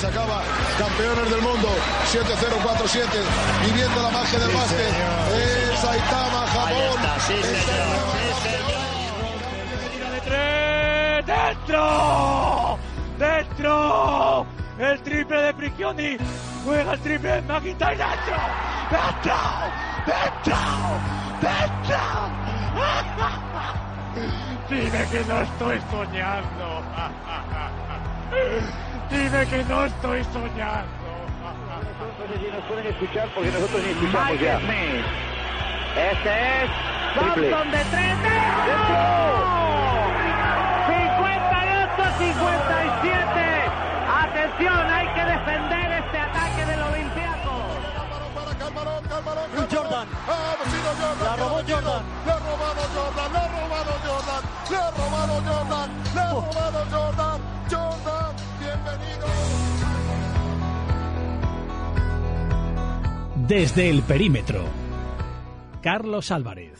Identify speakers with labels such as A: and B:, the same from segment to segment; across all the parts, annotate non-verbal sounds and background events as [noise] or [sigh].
A: se acaba. Campeones del mundo, 7-0-4-7, viviendo la magia del básquet. Es Saitama, Japón.
B: ¡Dentro! ¡Dentro! El triple de Prigioni. Juega el triple de McIntyre. ¡Dentro! ¡Dentro! ¡Dentro! [laughs] ¡Dentro! Dime que no estoy soñando. [laughs] Dime que no estoy soñando.
C: No nos pueden escuchar porque nosotros ni escuchamos
D: Mike
C: ya.
D: Smith. Este es
C: Triple.
D: Thompson de tres.
C: ¡Dentro!
D: 58-57. Atención, hay que defender este ataque del Olympiaco.
A: Para Calmarón, Calmarón,
E: Jordan.
A: Ah, sido Jordan.
E: La robó. Jordan.
A: Le ha robado Jordan, le ha robado Jordan, le ha robado Jordan, le ha robado Jordan. Jordan,
F: Desde el perímetro. Carlos Álvarez.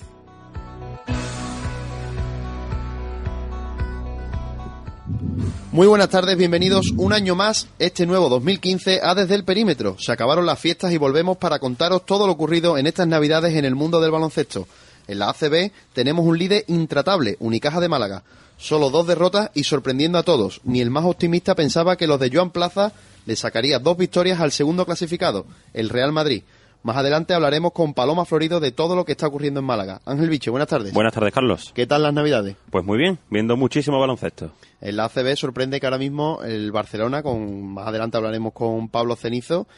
G: Muy buenas tardes, bienvenidos un año más, este nuevo 2015 a Desde el Perímetro. Se acabaron las fiestas y volvemos para contaros todo lo ocurrido en estas navidades en el mundo del baloncesto. En la ACB tenemos un líder intratable, Unicaja de Málaga. Solo dos derrotas y sorprendiendo a todos. Ni el más optimista pensaba que los de Joan Plaza le sacaría dos victorias al segundo clasificado, el Real Madrid. Más adelante hablaremos con Paloma Florido de todo lo que está ocurriendo en Málaga. Ángel Biche, buenas tardes.
H: Buenas tardes, Carlos.
G: ¿Qué tal las navidades?
H: Pues muy bien, viendo muchísimo baloncesto.
G: En la ACB sorprende que ahora mismo el Barcelona, con más adelante hablaremos con Pablo Cenizo,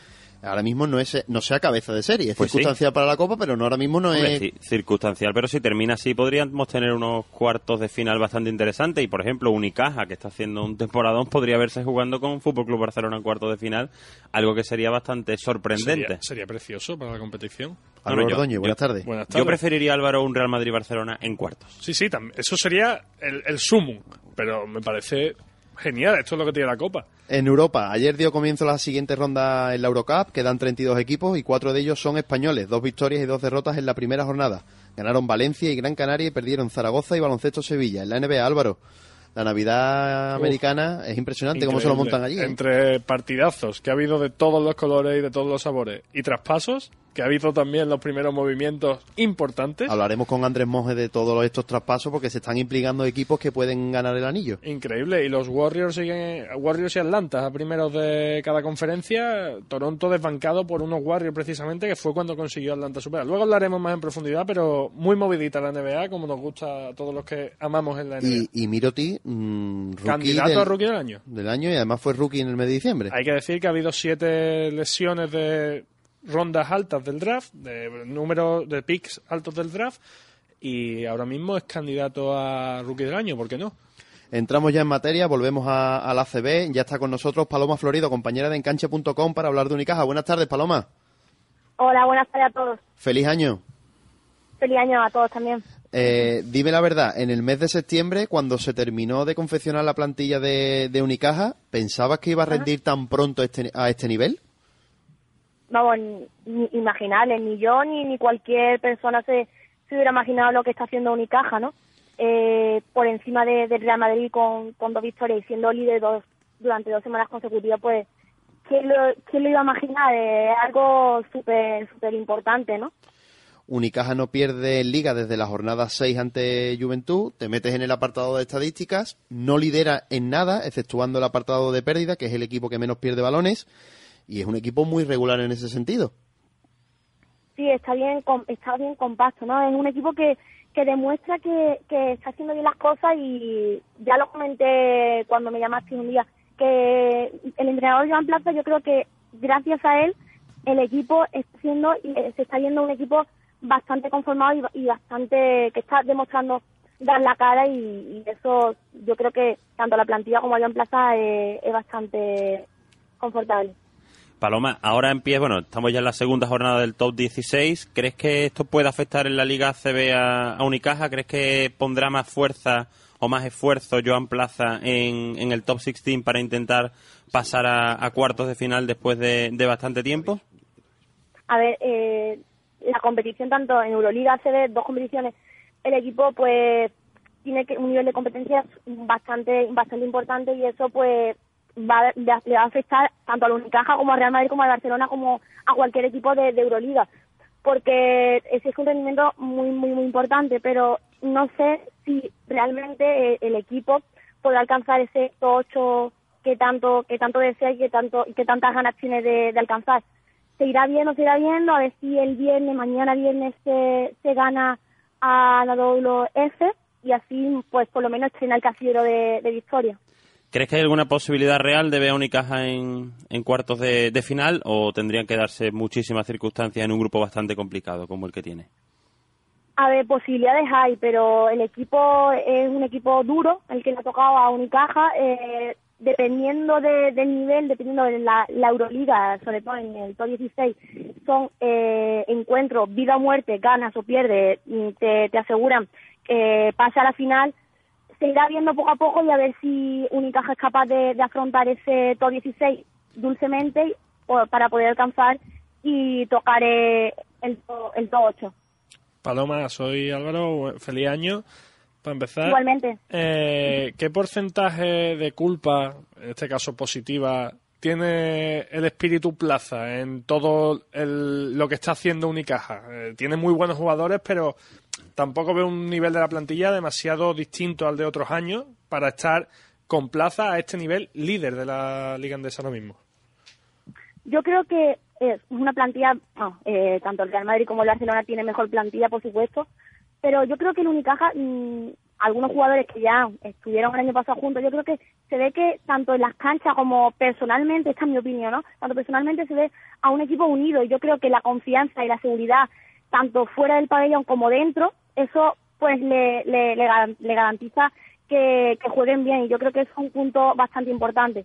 G: ahora mismo no es no sea cabeza de serie. Es
H: Pues sí.
G: circunstancial para la Copa, pero no ahora mismo no
H: Hombre,
G: es...
H: ci- circunstancial, pero si termina así podríamos tener unos cuartos de final bastante interesantes y por ejemplo Unicaja, que está haciendo un temporadón, podría verse jugando con Fútbol Club Barcelona en cuartos de final, algo que sería bastante sorprendente.
I: Sería, sería precioso para la competición.
G: Álvaro
H: Bueno, yo-
G: buenas
H: yo-
G: tardes.
I: Buenas tardes.
H: Yo preferiría Álvaro un Real Madrid-Barcelona en cuartos.
I: Sí, sí, eso sería el, el sumum, pero me parece genial. Esto es lo que tiene la Copa.
G: En Europa, ayer dio comienzo la siguiente ronda en la Eurocup, quedan 32 equipos y cuatro de ellos son españoles, dos victorias y dos derrotas en la primera jornada. Ganaron Valencia y Gran Canaria y perdieron Zaragoza y Baloncesto Sevilla. En la NBA, Álvaro, la Navidad americana es impresionante cómo se lo montan allí. ¿eh?
I: Entre partidazos que ha habido de todos los colores y de todos los sabores y traspasos, que ha habido también los primeros movimientos importantes.
G: Hablaremos con Andrés Monge de todos estos traspasos porque se están implicando equipos que pueden ganar el anillo.
I: Increíble. Y los Warriors siguen, Warriors y Atlanta a primeros de cada conferencia. Toronto desbancado por unos Warriors precisamente, que fue cuando consiguió Atlanta superar. Luego hablaremos más en profundidad, pero muy movidita la NBA, como nos gusta a todos los que amamos en la NBA.
G: Y, y Miroti, mm, rookie
I: Candidato
G: del,
I: a rookie del año.
G: del año y además fue rookie en el mes de diciembre.
I: Hay que decir que ha habido siete lesiones de rondas altas del draft, de número de picks altos del draft, y ahora mismo es candidato a rookie del año, ¿por qué no?
G: Entramos ya en materia, volvemos a, a la CB. Ya está con nosotros Paloma Florido, compañera de enganche.com para hablar de Unicaja. Buenas tardes, Paloma.
J: Hola, buenas tardes a todos.
G: Feliz año.
J: Feliz año a todos también.
G: Eh, dime la verdad, en el mes de septiembre, cuando se terminó de confeccionar la plantilla de, de Unicaja, ¿pensabas que iba a rendir tan pronto este- a este nivel?
J: Vamos, ni, ni imaginable, ni yo ni, cualquier persona se, se hubiera imaginado lo que está haciendo Unicaja, ¿no? Eh, por encima de, del Real Madrid con, dos victorias y siendo líder dos, durante dos semanas consecutivas, pues, ¿quién lo, quién lo iba a imaginar? Es algo súper, súper importante, ¿no?
G: Unicaja no pierde en liga desde la jornada 6 ante Juventud, te metes en el apartado de estadísticas, no lidera en nada, exceptuando el apartado de pérdida, que es el equipo que menos pierde balones, y es un equipo muy regular en ese sentido.
J: Sí, está bien, está bien compacto, ¿no? Es un equipo que, que demuestra que, que está haciendo bien las cosas y ya lo comenté cuando me llamaste un día, que el entrenador Joan Plaza yo creo que gracias a él el equipo está eh, se está viendo un equipo bastante conformado y, ba- y bastante que está demostrando dar la cara y, y eso yo creo que tanto la plantilla como Joan Plaza eh, es bastante confortable.
H: Paloma, ahora empieza, bueno, estamos ya en la segunda jornada del top 16. ¿Crees que esto puede afectar en la Liga CB a, a Unicaja? ¿Crees que pondrá más fuerza o más esfuerzo Joan Plaza en, el top 16 para intentar pasar a, cuartos de final después de, bastante tiempo?
J: a ver, eh, la competición tanto en Euroliga, ACB, dos competiciones, el equipo pues tiene que un nivel de competencia bastante bastante importante y eso pues va, le va a afectar tanto al Unicaja como al Real Madrid como al Barcelona como a cualquier equipo de, de Euroliga. Porque ese es un rendimiento muy muy muy importante pero no sé si realmente eh, el equipo podrá alcanzar ese 8 que tanto que tanto desea y que tanto que tantas ganas tiene de, alcanzar. Se irá viendo se irá viendo a ver si el viernes mañana viernes se, se gana a la WF y así pues por lo menos estrena el casillero de, de victoria
H: ¿Crees que hay alguna posibilidad real de ver a Unicaja en, cuartos de, de, final o tendrían que darse muchísimas circunstancias en un grupo bastante complicado como el que tiene?
J: A ver, posibilidades hay, pero el equipo es un equipo duro, el que le ha tocado a Unicaja. Eh, dependiendo de, del nivel, dependiendo de la, la, Euroliga, sobre todo en el top 16, son eh, encuentros vida o muerte, ganas o pierdes, te, te aseguran que pase a la final se irá viendo poco a poco y a ver si Unicaja es capaz de, de afrontar ese top 16 dulcemente para poder alcanzar y tocar el, el top 8.
I: Paloma, soy Álvaro, feliz año. Para empezar,
J: Igualmente.
I: Eh, ¿qué porcentaje de culpa, en este caso positiva, tiene el espíritu Plaza en todo el, lo que está haciendo Unicaja? Eh, tiene muy buenos jugadores, pero tampoco veo un nivel de la plantilla demasiado distinto al de otros años para estar con Plaza a este nivel líder de la Liga Andesa ahora mismo.
J: Yo creo que es una plantilla, eh, tanto el Real Madrid como el Barcelona tiene mejor plantilla, por supuesto, pero yo creo que el Unicaja, mmm, algunos jugadores que ya estuvieron el año pasado juntos, yo creo que se ve que tanto en las canchas como personalmente, esta es mi opinión, ¿no? Tanto personalmente se ve a un equipo unido y yo creo que la confianza y la seguridad, tanto fuera del pabellón como dentro, eso pues le, le, garantiza que, que jueguen bien y yo creo que es un punto bastante importante.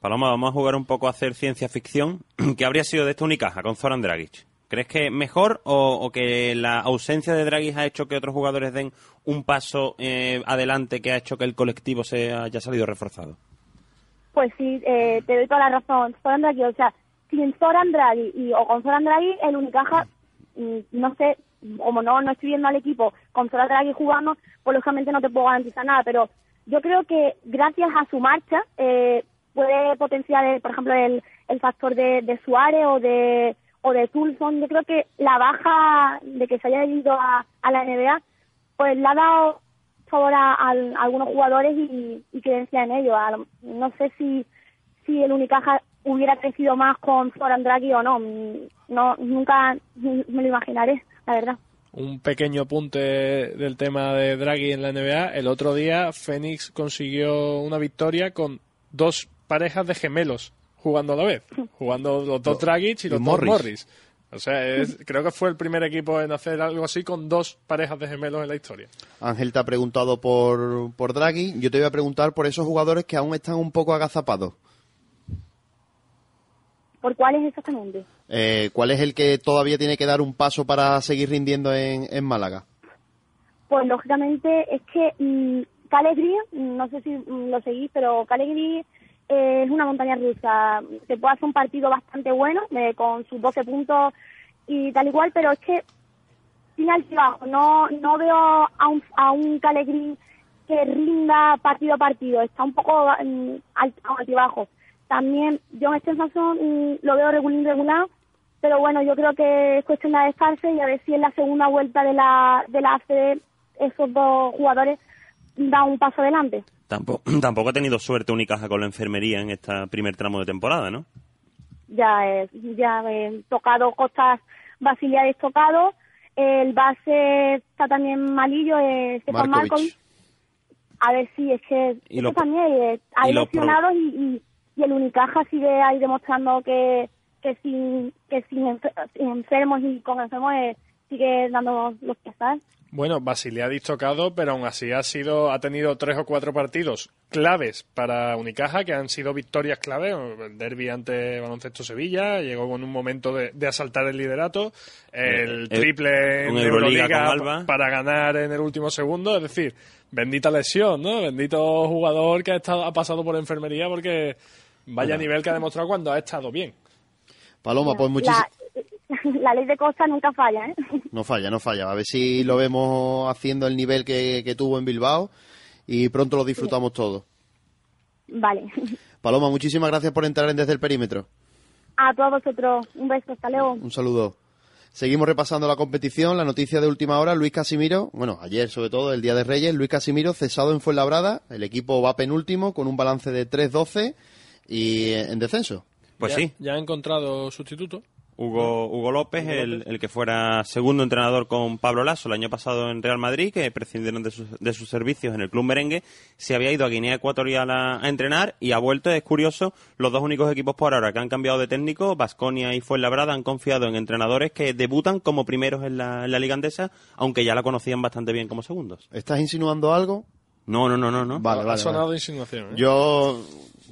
H: Paloma, vamos a jugar un poco a hacer ciencia ficción. [clears throat] ¿Qué habría sido de esta Unicaja con Zoran Dragic? ¿Crees que mejor o, que la ausencia de Dragic ha hecho que otros jugadores den un paso eh, adelante que ha hecho que el colectivo se haya salido reforzado?
J: Pues sí, eh, te doy toda la razón. Zoran Dragic, o sea, sin Zoran Dragic y, o con Zoran Dragic, el Unicaja, mm, no sé, como no, no estoy viendo al equipo con Zoran Dragic jugando, pues lógicamente no te puedo garantizar nada, pero yo creo que gracias a su marcha eh, puede potenciar, el, por ejemplo, el, el factor de Suárez o de o de Tulson, yo creo que la baja de que se haya ido a, la NBA, pues le ha dado favor a, algunos jugadores y, y creencia en ello. A, no sé si, si el Unicaja hubiera crecido más con Zoran Draghi o no. no nunca me lo imaginaré, la verdad.
I: Un pequeño apunte del tema de Draghi en la NBA. El otro día Phoenix consiguió una victoria con dos parejas de gemelos jugando a la vez, jugando los dos Dragic y los dos Morris. O sea, es, creo que fue el primer equipo en hacer algo así con dos parejas de gemelos en la historia.
G: Ángel te ha preguntado por, por Draghi, yo te voy a preguntar por esos jugadores que aún están un poco agazapados.
J: ¿Por cuáles exactamente?
G: Eh, ¿Cuál es el que todavía tiene que dar un paso para seguir rindiendo en, en Málaga?
J: Pues lógicamente es que mmm, Calegri, no sé si mmm, lo seguís, pero Calegri es una montaña rusa. Se puede hacer un partido bastante bueno, eh, con sus 12 puntos y tal igual, pero es que sin altibajo. No, no veo a un, a un Calegri que rinda partido a partido. Está un poco um, altibajo. También John Stephenson um, lo veo regular, regular, pero bueno, yo creo que es cuestión de descarse y a ver si en la segunda vuelta de la, de la ACB esos dos jugadores dan un paso adelante. [clears throat]
H: Tampoco, tampoco ha tenido suerte Unicaja con la enfermería en este primer tramo de temporada, ¿no?
J: Ya, eh, ya eh, tocado Costas Basiliades tocado, el base está también malillo, eh, Stefan Markovic. A ver si es que
H: y lo,
J: también eh, hay
H: y
J: lesionados y, y, y, el Unicaja sigue ahí demostrando que que sin que sin, enfer sin enfermos y con enfermos eh, sigue dando los que
I: Bueno, Basiliadis tocado, pero aún así ha sido, ha tenido tres o cuatro partidos claves para Unicaja, que han sido victorias clave. El derby ante Baloncesto Sevilla, llegó con un momento de, de asaltar el liderato, el, el triple en Euroliga, Euroliga para ganar en el último segundo, es decir, bendita lesión, ¿no? Bendito jugador que ha, estado, ha pasado por enfermería porque vaya bueno. nivel que ha demostrado cuando ha estado bien.
G: Paloma, pues muchísimas [laughs]
J: la ley de Costa nunca falla, ¿eh?
G: No falla, no falla. A ver si lo vemos haciendo el nivel que, que tuvo en Bilbao y pronto lo disfrutamos sí. todos.
J: Vale.
G: Paloma, muchísimas gracias por entrar en Desde el Perímetro.
J: A todos vosotros, un beso, hasta luego.
G: Un saludo. Seguimos repasando la competición. La noticia de última hora, Luis Casimiro, bueno, ayer sobre todo, el Día de Reyes, Luis Casimiro cesado en Fuenlabrada. El equipo va penúltimo con un balance de 3-12 y en descenso.
H: Pues
I: Ya-
H: sí,
I: Ya ha encontrado sustituto.
H: Hugo, Hugo López, el, el que fuera segundo entrenador con Pablo Lasso el año pasado en Real Madrid, que prescindieron de sus, de sus servicios en el club merengue, se había ido a Guinea Ecuatorial a, a entrenar y ha vuelto. Es curioso, los dos únicos equipos por ahora que han cambiado de técnico, Basconia y Fuenlabrada, han confiado en entrenadores que debutan como primeros en la, en la Liga Andesa, aunque ya la conocían bastante bien como segundos.
G: ¿Estás insinuando algo?
H: No, no, no, no. no.
G: Vale,
I: ha
G: vale.
I: sonado
G: vale.
I: insinuación. ¿eh?
G: Yo,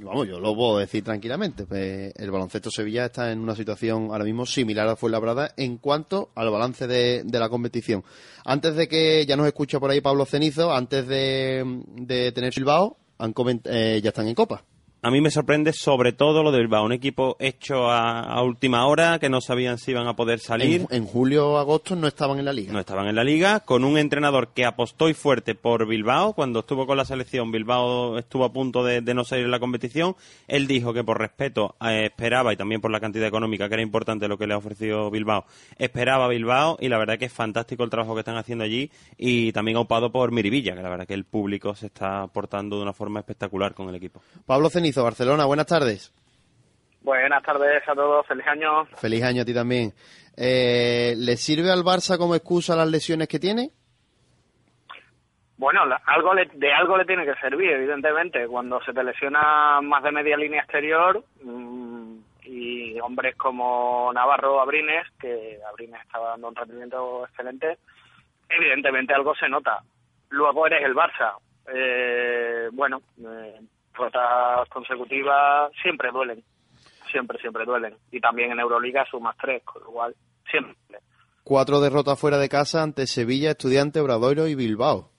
G: vamos, yo lo puedo decir tranquilamente. pues, el baloncesto Sevilla está en una situación ahora mismo similar a Fuenlabrada en cuanto al balance de, de la competición. Antes de que ya nos escucha por ahí Pablo Cenizo, antes de, de tener Bilbao, han coment- eh, ya están en Copa.
H: A mí me sorprende sobre todo lo de Bilbao, un equipo hecho a, a última hora, que no sabían si iban a poder salir.
G: En, en julio o agosto no estaban en la liga.
H: No estaban en la liga, con un entrenador que apostó y fuerte por Bilbao. Cuando estuvo con la selección, Bilbao estuvo a punto de, de no salir en la competición. Él dijo que por respeto eh, esperaba, y también por la cantidad económica, que era importante lo que le ha ofrecido Bilbao, esperaba a Bilbao. Y la verdad que es fantástico el trabajo que están haciendo allí. Y también opado por Miribilla, que la verdad que el público se está portando de una forma espectacular con el equipo.
G: Pablo Barcelona, buenas tardes.
C: Buenas tardes a todos, feliz año.
G: Feliz año a ti también. Eh, ¿Le sirve al Barça como excusa las lesiones que tiene?
C: Bueno, algo le- de algo le tiene que servir, evidentemente. Cuando se te lesiona más de media línea exterior mm, y hombres como Navarro Abrines, que Abrines estaba dando un rendimiento excelente, evidentemente algo se nota. Luego eres el Barça. Eh, bueno, eh, rotas consecutivas siempre duelen. Siempre, siempre duelen. Y también en Euroliga sumas tres, con lo cual siempre.
G: Cuatro derrotas fuera de casa ante Sevilla, Estudiante, Obradoiro y Bilbao.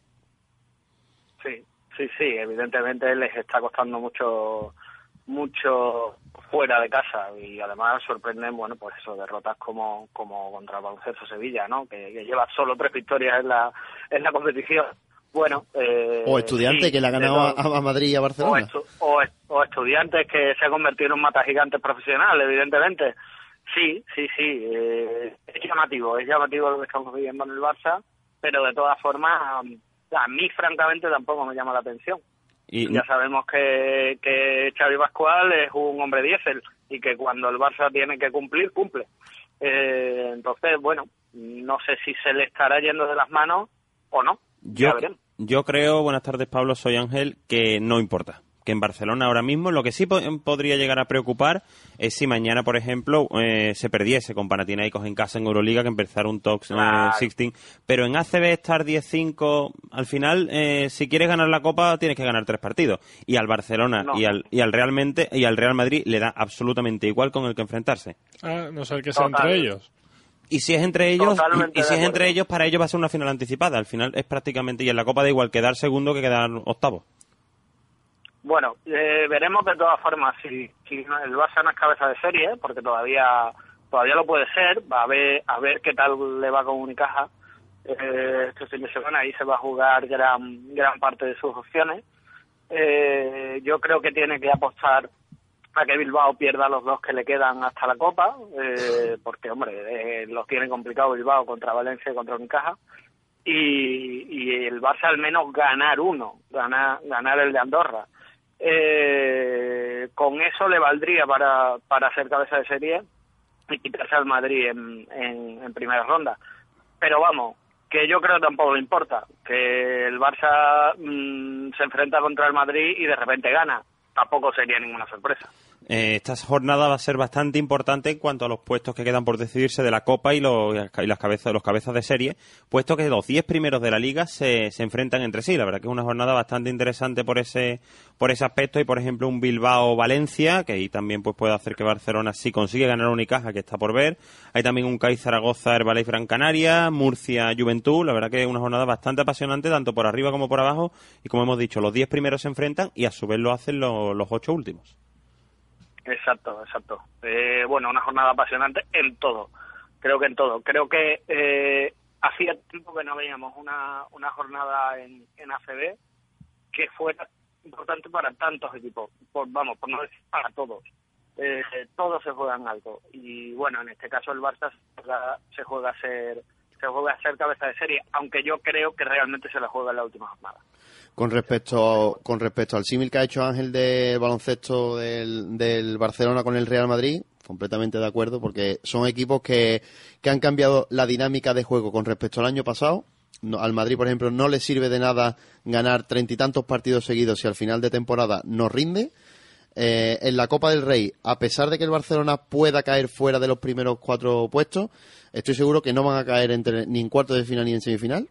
C: Sí, sí, sí, evidentemente les está costando mucho mucho fuera de casa y además sorprenden, bueno, pues eso, derrotas como como contra el Baloncesto Sevilla, ¿no? Que, que lleva solo tres victorias en la en la competición. Bueno, eh,
G: O Estudiante,
C: sí,
G: que le ha ganado a, a Madrid y a
C: o,
G: Barcelona.
C: estu- o, est- o estudiantes que se ha convertido en un mata gigante profesional, evidentemente. Sí, sí, sí. eh, es llamativo, es llamativo lo que estamos viviendo en el Barça, pero de todas formas, a mí francamente tampoco me llama la atención.
H: Y
C: Ya sabemos que, que Xavi Pascual es un hombre diésel y que cuando el Barça tiene que cumplir, cumple. Eh, entonces, bueno, no sé si se le estará yendo de las manos o no.
H: Yo. Yo creo, buenas tardes Pablo, soy Ángel, que no importa. Que en Barcelona ahora mismo lo que sí po- podría llegar a preocupar es si mañana, por ejemplo, eh, se perdiese con Panathinaikos en casa en Euroliga, que empezara un Tox eh,
C: Claro.
H: 16. Pero en ACB estar 10-5, al final, eh, si quieres ganar la Copa, tienes que ganar tres partidos. Y al Barcelona
C: No.
H: y, al, y al realmente y al Real Madrid le da absolutamente igual con el que enfrentarse.
I: Ah, no ser que sea
C: Total.
I: entre ellos.
H: Y si es entre ellos,
C: Totalmente
H: y, y si es entre ellos, para ellos va a ser una final anticipada. Al final es prácticamente, y en la Copa da igual quedar segundo que quedar octavo.
C: Bueno, eh, veremos de todas formas si, si el Barça no es cabeza de serie, porque todavía todavía lo puede ser. Va a ver a ver qué tal le va con Unicaja eh, este fin de semana. Ahí se va a jugar gran gran parte de sus opciones. Eh, yo creo que tiene que apostar a que Bilbao pierda los dos que le quedan hasta la Copa, eh, [laughs] porque hombre eh, los tiene complicado Bilbao contra Valencia y contra Unicaja. Y, y el Barça al menos ganar uno, ganar, ganar el de Andorra. Eh, con eso le valdría para, para ser cabeza de serie y quitarse al Madrid en, en, en primera ronda. Pero vamos, que yo creo que tampoco le importa, que el Barça mm, se enfrenta contra el Madrid y de repente gana. Tampoco sería ninguna sorpresa.
H: Eh, esta jornada va a ser bastante importante en cuanto a los puestos que quedan por decidirse de la Copa y, los, y las cabezas, los cabezas de serie, puesto que los 10 primeros de la Liga se, se enfrentan entre sí. La verdad que es una jornada bastante interesante por ese por ese aspecto y, por ejemplo, un Bilbao-Valencia, que ahí también pues, puede hacer que Barcelona sí consigue ganar Unicaja, que está por ver. Hay también un CAI Zaragoza, Herbalife Gran Canaria, Murcia, Juventud. La verdad que es una jornada bastante apasionante, tanto por arriba como por abajo. Y como hemos dicho, los 10 primeros se enfrentan y a su vez lo hacen los, los 8 últimos.
C: Exacto, exacto. Eh, bueno, una jornada apasionante en todo. Creo que en todo. Creo que eh, hacía tiempo que no veíamos una, una jornada en, en ACB que fuera importante para tantos equipos, por, vamos, por no decir para todos. Eh, todos se juegan algo y bueno, en este caso el Barça se juega, a ser se juega a ser cabeza de serie, aunque yo creo que realmente se la juega en la última jornada.
G: Con respecto, con respecto al símil que ha hecho Ángel del baloncesto del, del Barcelona con el Real Madrid, completamente de acuerdo, porque son equipos que, que han cambiado la dinámica de juego con respecto al año pasado. No- al Madrid, por ejemplo, no le sirve de nada ganar treinta y tantos partidos seguidos si al final de temporada no rinde. Eh, en la Copa del Rey, a pesar de que el Barcelona pueda caer fuera de los primeros cuatro puestos, estoy seguro que no van a caer entre, ni en cuartos de final ni en semifinal.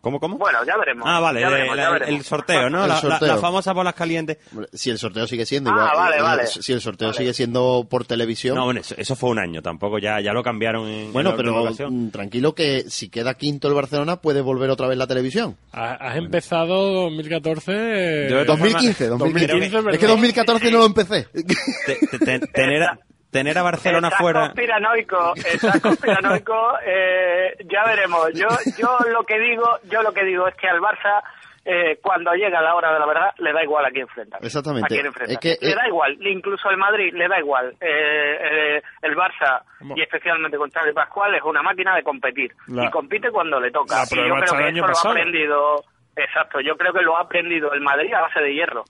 H: ¿Cómo, cómo?
C: Bueno, ya veremos.
H: Ah, vale,
C: ya
H: el-
C: veremos, ya
H: el,
C: veremos.
H: el sorteo, ¿no?
G: El
H: La, la-
G: sorteo.
H: la famosa bolas calientes.
G: Si el sorteo sigue siendo
C: Ah,
G: igual,
C: vale,
G: eh,
C: vale.
G: si el sorteo
C: Vale.
G: sigue siendo por televisión,
H: No, bueno, eso, eso fue un año, tampoco ya, ya lo cambiaron en en
G: bueno,
H: la
G: pero
H: ocasión.
G: mm, tranquilo que si queda quinto el Barcelona puede volver otra vez la televisión.
I: Ha- Has empezado 2014. eh,
H: Yo de todas
G: 2015, 2015.
I: 2015,
G: es que
I: ¿verdad?
G: 2014 no lo empecé.
H: Te- te- te- tener, a, [laughs] tener a Barcelona
C: Estás
H: fuera.
C: conspiranoico, estás [laughs] conspiranoico, eh, ya veremos. Yo, yo lo que digo, yo lo que digo es que al Barça, eh, cuando llega la hora de la verdad, le da igual a quién enfrenta.
G: Exactamente.
C: A quién enfrenta.
G: Es que,
C: le
G: eh,
C: da igual, incluso el Madrid le da igual. Eh, eh, el Barça, y especialmente con Xavi Pascual, es una máquina de competir.
I: La-
C: y compite cuando le toca.
I: La
C: Y yo creo
I: está
C: que eso lo ha aprendido, exacto, yo creo que lo ha aprendido el Madrid a base de hierro.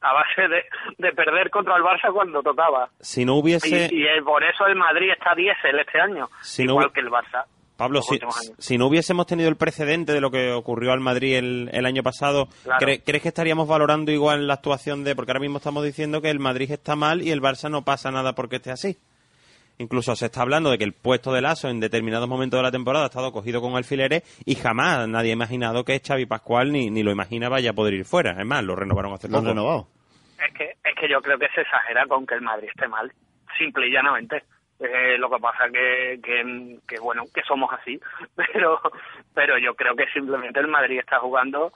C: A base de, de perder contra el Barça cuando tocaba.
H: Si no hubiese.
C: Y, y, eh, por eso el Madrid está 10 este año,
H: Si
C: igual que el Barça.
H: Pablo, si, si no hubiésemos tenido el precedente de lo que ocurrió al Madrid el, el año pasado,
C: Claro.
H: ¿cre- ¿crees que estaríamos valorando igual la actuación de.? Porque ahora mismo estamos diciendo que el Madrid está mal y el Barça no pasa nada porque esté así. Incluso se está hablando de que el puesto de Lazo en determinados momentos de la temporada ha estado cogido con alfileres y jamás nadie ha imaginado que Xavi Pascual ni, ni lo imagina vaya a poder ir fuera. Es más, lo renovaron hace
G: lo han
H: poco.
G: renovado.
C: Es que, es que yo creo que se exagera con que el Madrid esté mal, simple y llanamente. Eh, lo que pasa que, que, que, bueno, que somos así, [laughs] pero, pero yo creo que simplemente el Madrid está jugando,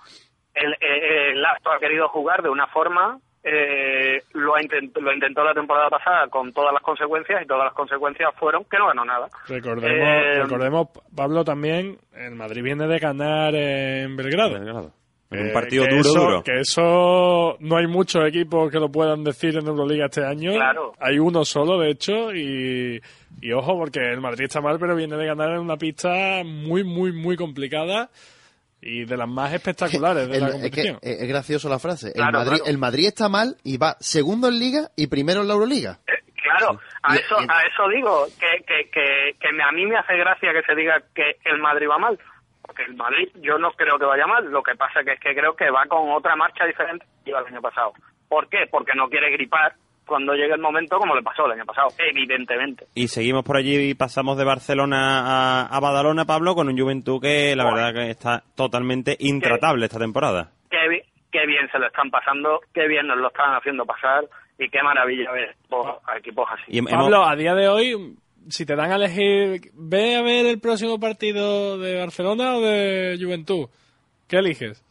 C: el, eh, el Lazo ha querido jugar de una forma, eh, lo, ha intent- lo intentó la temporada pasada con todas las consecuencias y todas las consecuencias fueron que no ganó nada.
I: Recordemos,
C: Eh,
I: recordemos, Pablo, también, el Madrid viene de ganar en Belgrado.
H: Belgrado. En un
I: Eh,
H: partido
I: que
H: duro,
I: eso-
H: duro.
I: Que eso no hay muchos equipos que lo puedan decir en Euroliga este año.
C: Claro.
I: Hay uno solo, de hecho, y, y ojo, porque el Madrid está mal, pero viene de ganar en una pista muy, muy, muy complicada y de las más espectaculares de [laughs]
G: El-
I: la
G: es que
I: competición.
G: es gracioso la frase.
C: Claro,
G: el, Madrid,
C: claro.
G: el Madrid está mal y va segundo en Liga y primero en la Euroliga.
C: Eh, Claro, a
G: Y-
C: eso,
G: y-
C: a eso digo, que, que, que, que a mí me hace gracia que se diga que el Madrid va mal. El Madrid yo no creo que vaya mal, lo que pasa que es que creo que va con otra marcha diferente que iba el año pasado. ¿Por qué? Porque no quiere gripar cuando llegue el momento como le pasó el año pasado, evidentemente.
H: Y seguimos por allí y pasamos de Barcelona a, a Badalona, Pablo, con un Juventud que la verdad que está totalmente intratable esta temporada.
C: Qué, qué bien se lo están pasando, qué bien nos lo están haciendo pasar y qué maravilla ver equipos- a equipos así.
H: Y
I: Pablo,
H: hemos-
I: a día de hoy, si te dan a elegir, ve a ver el próximo partido de Barcelona o de Juventud. ¿Qué eliges?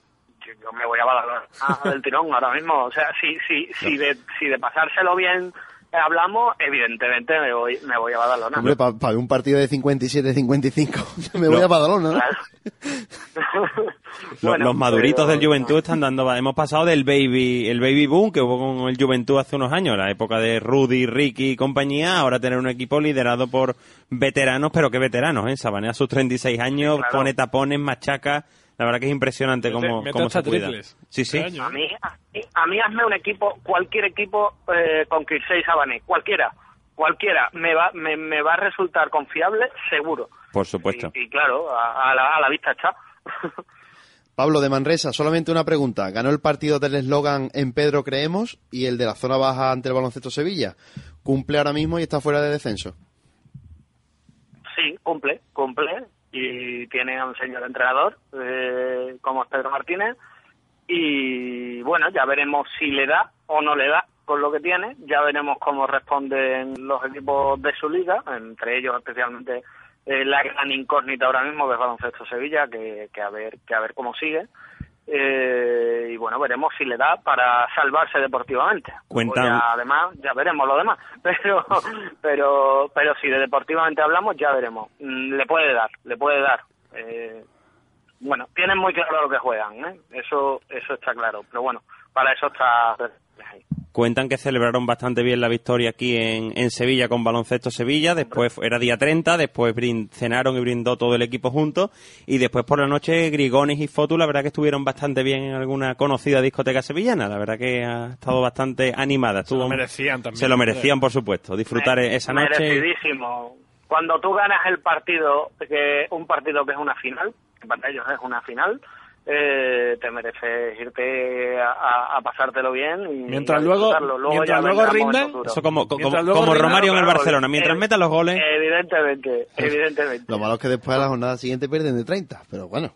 C: yo, yo me voy a Badalona [laughs] ah, del tirón ahora mismo. O sea, si, si, si, de, si de pasárselo bien hablamos, evidentemente me voy, me voy a Badalona.
G: Hombre, para un partido de 57-55 [laughs] me voy a Badalona, ¿no?
C: Claro. [laughs]
H: Lo-
C: Bueno,
H: los maduritos
C: pero-
H: del Juventud están dando. Hemos pasado del baby, el baby boom que hubo con el Juventud hace unos años, la época de Rudy, Ricky y compañía. Ahora tener un equipo liderado por veteranos, pero qué veteranos, ¿eh? Sabanea a sus 36 años,
C: Claro.
H: pone tapones, machaca. La verdad que es impresionante cómo,
I: mete
H: cómo se cuida. Sí, sí.
I: Este
C: A mí, a mí- a mí hazme un equipo, cualquier equipo eh, con Kirsey Sabané, cualquiera, cualquiera, me va, me, me va a resultar confiable, seguro.
H: Por supuesto.
C: Y, y claro, a, a la, a la vista está. [laughs]
G: Pablo de Manresa, solamente una pregunta. Ganó el partido del eslogan En Pedro creemos y el de la zona baja ante el baloncesto Sevilla. Cumple ahora mismo y está fuera de descenso.
C: Sí, cumple, cumple. Y tiene a un señor entrenador, eh, como es Pedro Martínez. Y bueno, ya veremos si le da o no le da con lo que tiene. Ya veremos cómo responden los equipos de su liga, entre ellos especialmente eh, la gran incógnita ahora mismo que es Baloncesto Sevilla, que, que a ver que a ver cómo sigue. Eh, y bueno, veremos si le da para salvarse deportivamente.
H: Cuenta-
C: ya, además, ya veremos lo demás. [laughs] Pero, pero, pero si de deportivamente hablamos, ya veremos. Mm, Le puede dar, le puede dar. Eh, bueno, tienen muy claro lo que juegan, ¿eh? Eso, eso está claro. Pero bueno, para eso está.
H: Cuentan que celebraron bastante bien la victoria aquí en, en Sevilla con Baloncesto Sevilla. Después era día 30, después brin- cenaron y brindó todo el equipo juntos. Y después por la noche Grigones y Fotu, la verdad que estuvieron bastante bien en alguna conocida discoteca sevillana. La verdad que ha estado bastante animada.
I: Se lo
H: Estuvo-
I: merecían también.
H: Se lo merecían, por supuesto. Disfrutar esa noche.
C: Merecidísimo. Cuando tú ganas el partido, que un partido que es una final, que para ellos es una final, eh, te mereces irte a, pasártelo bien y
I: Mientras
C: y
I: luego-.
C: Luego
I: mientras
C: ya
I: luego rindan.
H: Eso como, como, como Romario en el Barcelona.
C: eh,
H: Mientras meta los goles.
C: Evidentemente, evidentemente.
G: Lo malo es que después a la jornada siguiente pierden de 30, pero bueno,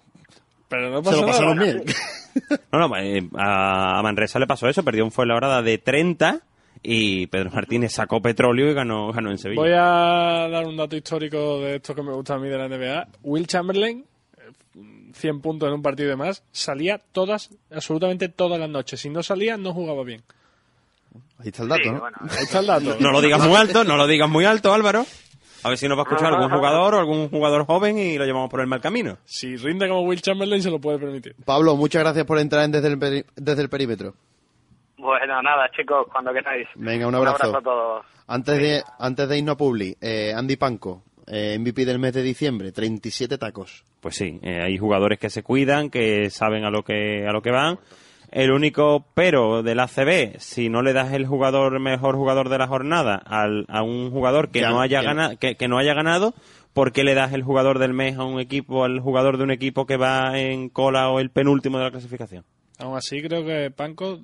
I: Pero no
G: se lo pasaron
I: nada.
G: bien. [laughs]
H: No, no, eh, a, Manresa le pasó eso. Perdió un Fuenlabrada de 30 y Pedro Martínez sacó petróleo y ganó, ganó en Sevilla.
I: Voy a dar un dato histórico de esto que me gusta a mí de la NBA. Will Chamberlain, eh, 100 puntos en un partido de más, salía todas, absolutamente todas las noches. Si no salía, no jugaba bien.
G: Ahí está el dato,
C: Sí,
G: ¿no?
C: bueno,
I: Ahí está el dato.
H: No lo digas muy alto, no lo digas muy alto, Álvaro. A ver si nos va a escuchar algún [laughs] jugador o algún jugador joven y lo llevamos por el mal camino.
I: Si rinde como Will Chamberlain, se lo puede permitir.
G: Pablo, muchas gracias por entrar en desde el, peri- desde el perímetro.
C: Bueno, nada, chicos, cuando queráis.
G: Venga, un abrazo.
C: a todos.
G: Antes de, antes de irnos a Publi, eh, Andy Panco, eh, MVP del mes de diciembre, 37 tacos.
H: Pues sí, eh, hay jugadores que se cuidan, que saben a lo que a lo que van. El único pero del ACB, si no le das el jugador mejor jugador de la jornada al, a un jugador que
G: Ya,
H: no haya ganado, que, que no haya ganado, ¿por qué le das el jugador del mes a un equipo, al jugador de un equipo que va en cola o el penúltimo de la clasificación?
I: Aún así, creo que Panko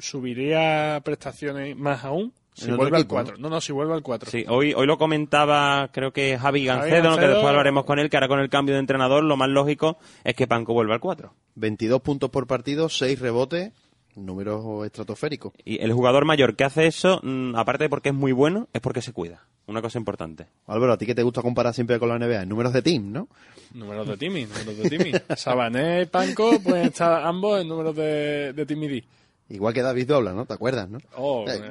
I: subiría prestaciones más aún si vuelve al
G: equipo, ¿no?
I: 4. No, no, si vuelve al 4.
H: Sí, hoy, hoy lo comentaba, creo que Javi Gancedo, ¿no? que después hablaremos con él, que ahora con el cambio de entrenador lo más lógico es que Panco vuelva al 4.
G: 22 puntos por partido, 6 rebotes, número estratosférico.
H: Y el jugador mayor que hace eso, mm, aparte de porque es muy bueno, es porque se cuida. Una cosa importante.
G: Álvaro, a ti que te gusta comparar siempre con la NBA, en números de team, ¿no?
I: Números de Timmy, números de Timmy. [laughs] Sabané y Panko pueden estar ambos en números de, de Timmy D.
G: Igual que David Dobla, ¿no? ¿Te acuerdas, no?
I: Oh, eh,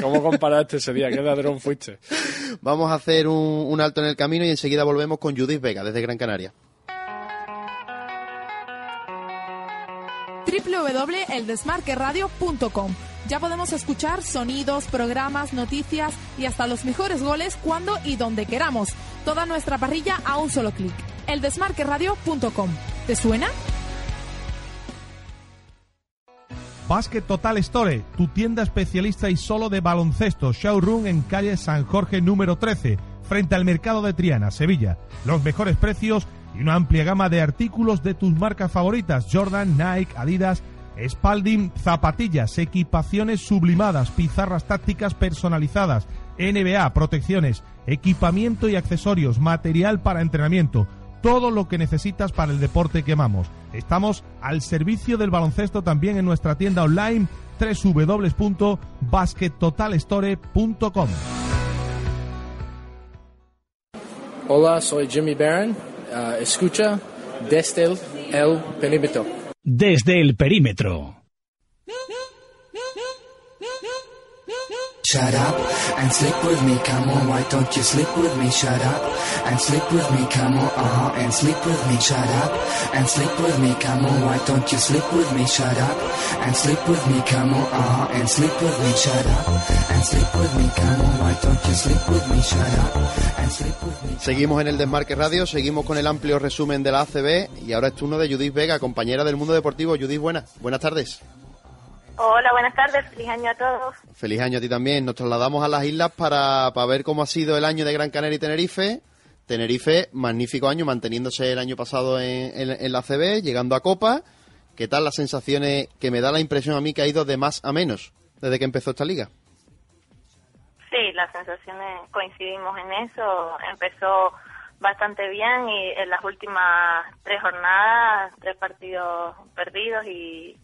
I: ¿cómo comparaste ese día? ¿Qué ladrón fuiste? [laughs]
G: Vamos a hacer un, un alto en el camino y enseguida volvemos con Judith Vega desde Gran Canaria.
E: www.eldesmarqueradio.com. Ya podemos escuchar sonidos, programas, noticias y hasta los mejores goles cuando y donde queramos. Toda nuestra parrilla a un solo clic. Eldesmarqueradio.com. ¿Te suena?
K: Basket Total Store, tu tienda especialista y solo de baloncesto, showroom en calle San Jorge número 13, frente al mercado de Triana, Sevilla. Los mejores precios y una amplia gama de artículos de tus marcas favoritas, Jordan, Nike, Adidas, Spalding, zapatillas, equipaciones sublimadas, pizarras tácticas personalizadas, NBA, protecciones, equipamiento y accesorios, material para entrenamiento, todo lo que necesitas para el deporte que amamos. Estamos al servicio del baloncesto también en nuestra tienda online www.baskettotalstore.com.
L: Hola, soy Jimmy Barron. Ah, escucha desde el, el perímetro.
F: Desde el perímetro.
M: Uh-huh, uh-huh.
G: Seguimos en el Desmarque Radio, seguimos con el amplio resumen de la ACB y ahora es turno de Judith Vega, compañera del mundo deportivo. Judith, buenas. Buenas tardes.
J: Hola, buenas tardes, feliz año a todos.
G: Feliz año a ti también. Nos trasladamos a las islas para, para ver cómo ha sido el año de Gran Canaria y Tenerife. Tenerife, magnífico año, manteniéndose el año pasado en, en- en la CB, llegando a Copa. ¿Qué tal las sensaciones que me da la impresión a mí que ha ido de más a menos desde que empezó esta liga?
J: Sí, las sensaciones coincidimos en eso. Empezó bastante bien y en las últimas tres jornadas, tres partidos perdidos y,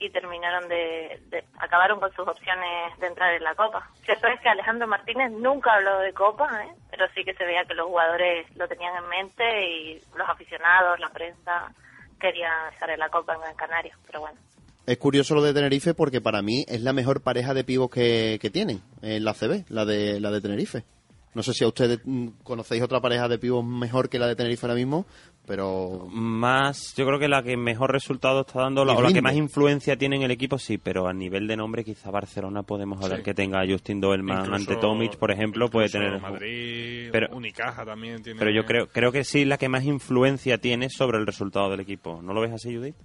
J: y terminaron de, acabaron con sus opciones de entrar en la Copa. Cierto es que Alejandro Martínez nunca habló de Copa, ¿eh? pero sí que se veía que los jugadores lo tenían en mente y los aficionados, la prensa querían estar en la Copa en Gran Canaria, pero bueno.
G: Es curioso lo de Tenerife porque para mí es la mejor pareja de pivos que, que tienen en la CB, la de, la de Tenerife. No sé si a ustedes mm, conocéis otra pareja de pibos mejor que la de Tenerife ahora mismo, pero...
H: Más, yo creo que la que mejor resultado está dando, la, o la que más influencia tiene en el equipo, sí, pero a nivel de nombre quizá Barcelona podemos hablar
I: Sí.
H: que tenga a Justin Doelman
I: Incluso-
H: ante Tomic, por ejemplo, puede tener...
I: Madrid,
H: pero,
I: Unicaja también tiene.
H: pero yo creo, creo que sí la que más influencia tiene sobre el resultado del equipo. ¿No lo ves así, Judith?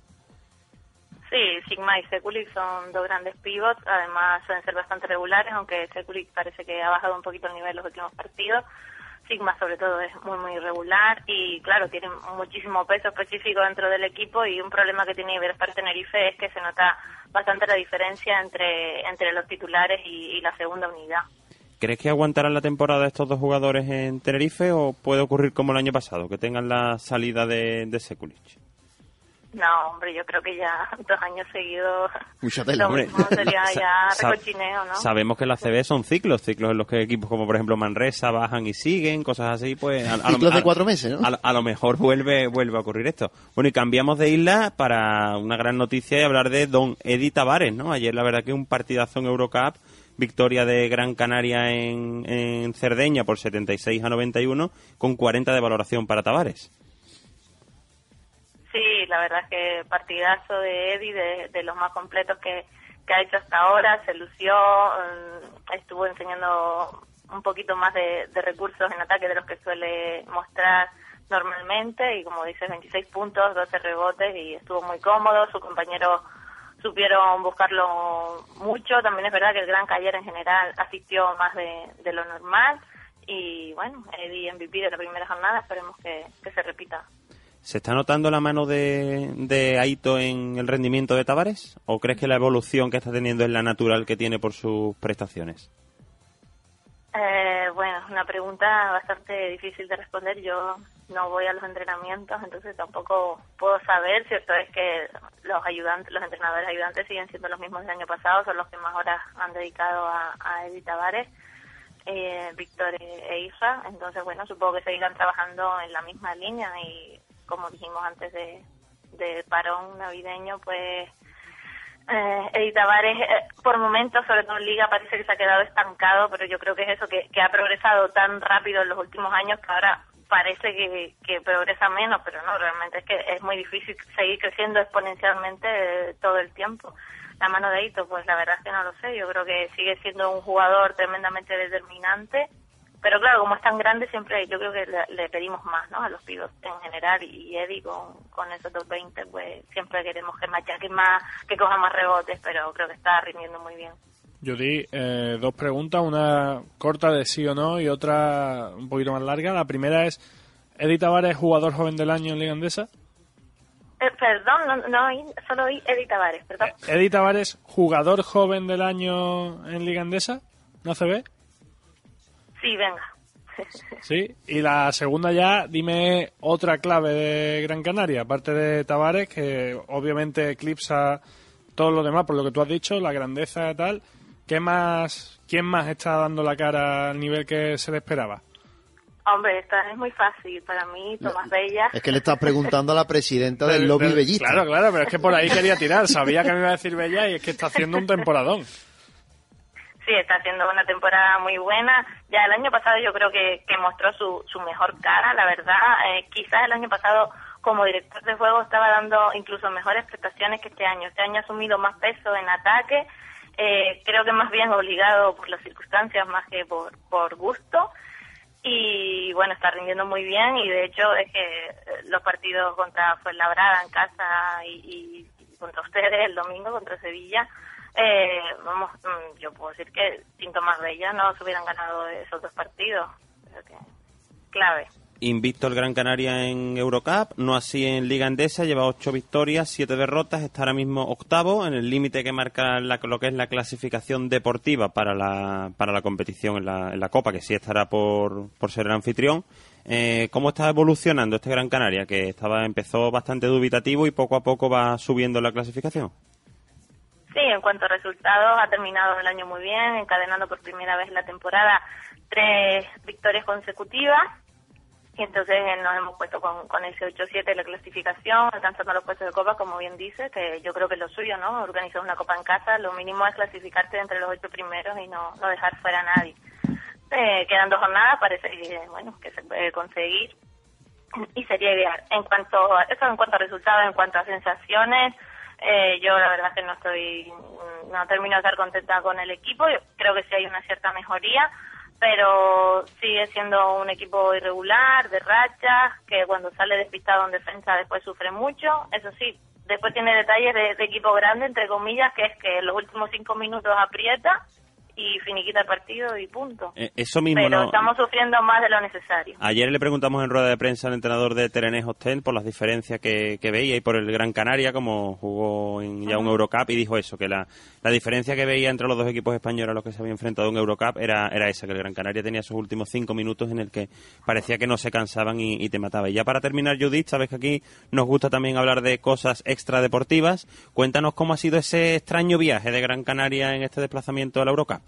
N: Sí, Sigma y Sekulic son dos grandes pivots, además suelen ser bastante regulares, aunque Sekulic parece que ha bajado un poquito el nivel en los últimos partidos. Sigma sobre todo es muy muy irregular y claro, tiene muchísimo peso específico dentro del equipo y un problema que tiene Iberostar Tenerife es que se nota bastante la diferencia entre, entre los titulares y, y la segunda unidad.
H: ¿Crees que aguantarán la temporada estos dos jugadores en Tenerife o puede ocurrir como el año pasado, que tengan la salida de, de Sekulic?
N: No, hombre, yo creo que ya [laughs] dos años seguidos
H: Mucha
N: lo
H: hombre.
N: mismo sería [laughs] ya
H: Sa-
N: recochineo, ¿no?
H: Sabemos que la CB son ciclos, ciclos en los que equipos como por ejemplo Manresa bajan y siguen, cosas así, pues... A, a lo-
G: Ciclos de
H: a-
G: cuatro meses, ¿no?
H: A, lo- a lo mejor vuelve vuelve a ocurrir esto. Bueno, y cambiamos de isla para una gran noticia y hablar de Don Eddie Tavares, ¿no? Ayer la verdad que un partidazo en Eurocup, victoria de Gran Canaria en, en Cerdeña por 76 a 91, con 40 de valoración para Tavares.
N: La verdad es que partidazo de Eddie, de, los más completos que, que ha hecho hasta ahora, se lució, mm, estuvo enseñando un poquito más de, recursos en ataque de los que suele mostrar normalmente y como dices, 26 puntos, 12 rebotes y estuvo muy cómodo, su compañero supieron buscarlo mucho, también es verdad que el Gran Cayer en general asistió más de, lo normal. Y bueno, Eddie MVP de la primera jornada, esperemos que se repita.
H: ¿Se está notando la mano de, de Aito en el rendimiento de Tavares? ¿O crees que la evolución que está teniendo es la natural que tiene por sus prestaciones?
N: Eh, bueno, es una pregunta bastante difícil de responder. Yo no voy a los entrenamientos, entonces tampoco puedo saber. Cierto es que los ayudantes, los entrenadores ayudantes siguen siendo los mismos del año pasado, son los que más horas han dedicado a, a Eddie Tavares, eh, Víctor e e Isra. Entonces, bueno, supongo que seguirán trabajando en la misma línea y, como dijimos antes de, parón navideño, pues eh, Eddie Tavares, eh, por momentos, sobre todo en Liga, parece que se ha quedado estancado, pero yo creo que es eso, que, ha progresado tan rápido en los últimos años que ahora parece que, que progresa menos, pero no, realmente es que es muy difícil seguir creciendo exponencialmente eh, todo el tiempo. La mano de Ito, pues la verdad es que no lo sé, yo creo que sigue siendo un jugador tremendamente determinante, pero claro, como es tan grande, siempre yo creo que le, le pedimos más, ¿no? A los pibos en general y Eddie con, con esos top 20, pues siempre queremos que más, que coja más rebotes, pero creo que está rindiendo muy bien.
I: Judy, eh, dos preguntas, una corta de sí o no y otra un poquito más larga. La primera es, ¿Eddie Tavares jugador joven del año en Liga Andesa?
N: Eh, perdón, no, no solo oí Eddie Tavares, perdón.
I: ¿Eddie Tavares jugador joven del año en Liga Andesa? ¿No se ve?
N: Sí, venga.
I: Sí. Y la segunda ya, dime otra clave de Gran Canaria, aparte de Tavares, que obviamente eclipsa todo lo demás, por lo que tú has dicho, la grandeza y tal. ¿Qué más, ¿Quién más está dando la cara al nivel que se le esperaba?
N: Hombre, esta es muy fácil para mí, Tomás Bella.
G: Es que le estás preguntando a la presidenta del lobby bellista.
I: Claro, claro, pero es que por ahí quería tirar. Sabía que me iba a decir Bella y es que está haciendo un temporadón.
N: Sí, está haciendo una temporada muy buena. Ya el año pasado yo creo que, que mostró su, su mejor cara, la verdad. Eh, quizás el año pasado como director de juego estaba dando incluso mejores prestaciones que este año. Este año ha asumido más peso en ataque. Eh, creo que más bien obligado por las circunstancias más que por, por gusto. Y bueno, está rindiendo muy bien y de hecho es que eh, los partidos contra Fuenlabrada en casa y, y contra ustedes el domingo contra Sevilla, eh, vamos, mm, yo puedo decir que sin Tomás Bella no se hubieran ganado esos dos partidos. Clave.
H: Invicto el Gran Canaria en Eurocup, no así en Liga Endesa, lleva ocho victorias, siete derrotas, está ahora mismo octavo en el límite que marca la- lo que es la clasificación deportiva para la, para la competición en la, en la Copa, que sí estará por, por ser el anfitrión. Eh, ¿Cómo está evolucionando este Gran Canaria? Que estaba empezó bastante dubitativo y poco a poco va subiendo la clasificación.
N: Sí, en cuanto a resultados, ha terminado el año muy bien, encadenando por primera vez la temporada tres victorias consecutivas. Y entonces eh, nos hemos puesto con, con ese 8-7 de la clasificación, alcanzando los puestos de copa, como bien dice, que yo creo que es lo suyo, ¿no? Organizar una copa en casa, lo mínimo es clasificarte entre los ocho primeros y no, no dejar fuera a nadie. Eh, quedan dos jornadas, parece que, bueno, que se puede conseguir y sería ideal. En cuanto a, eso en cuanto a resultados, en cuanto a sensaciones, eh, yo la verdad que no estoy, no termino de estar contenta con el equipo. Yo creo que sí hay una cierta mejoría, pero sigue siendo un equipo irregular, de rachas, que cuando sale despistado en defensa después sufre mucho. Eso sí, después tiene detalles de, equipo grande, entre comillas, que es que los últimos cinco minutos aprieta y finiquita el partido y punto.
H: Eh, eso mismo
N: Pero
H: no...
N: estamos sufriendo más de lo necesario.
H: Ayer le preguntamos en rueda de prensa al entrenador de Terenés Ostend por las diferencias que, que veía y por el Gran Canaria, como jugó en ya un Eurocup, y dijo eso, que la, la diferencia que veía entre los dos equipos españoles a los que se había enfrentado en Eurocup era, era esa, que el Gran Canaria tenía esos últimos cinco minutos en el que parecía que no se cansaban y, y te mataba. Y ya para terminar, Judith, sabes que aquí nos gusta también hablar de cosas extradeportivas. Cuéntanos cómo ha sido ese extraño viaje de Gran Canaria en este desplazamiento a la Eurocup.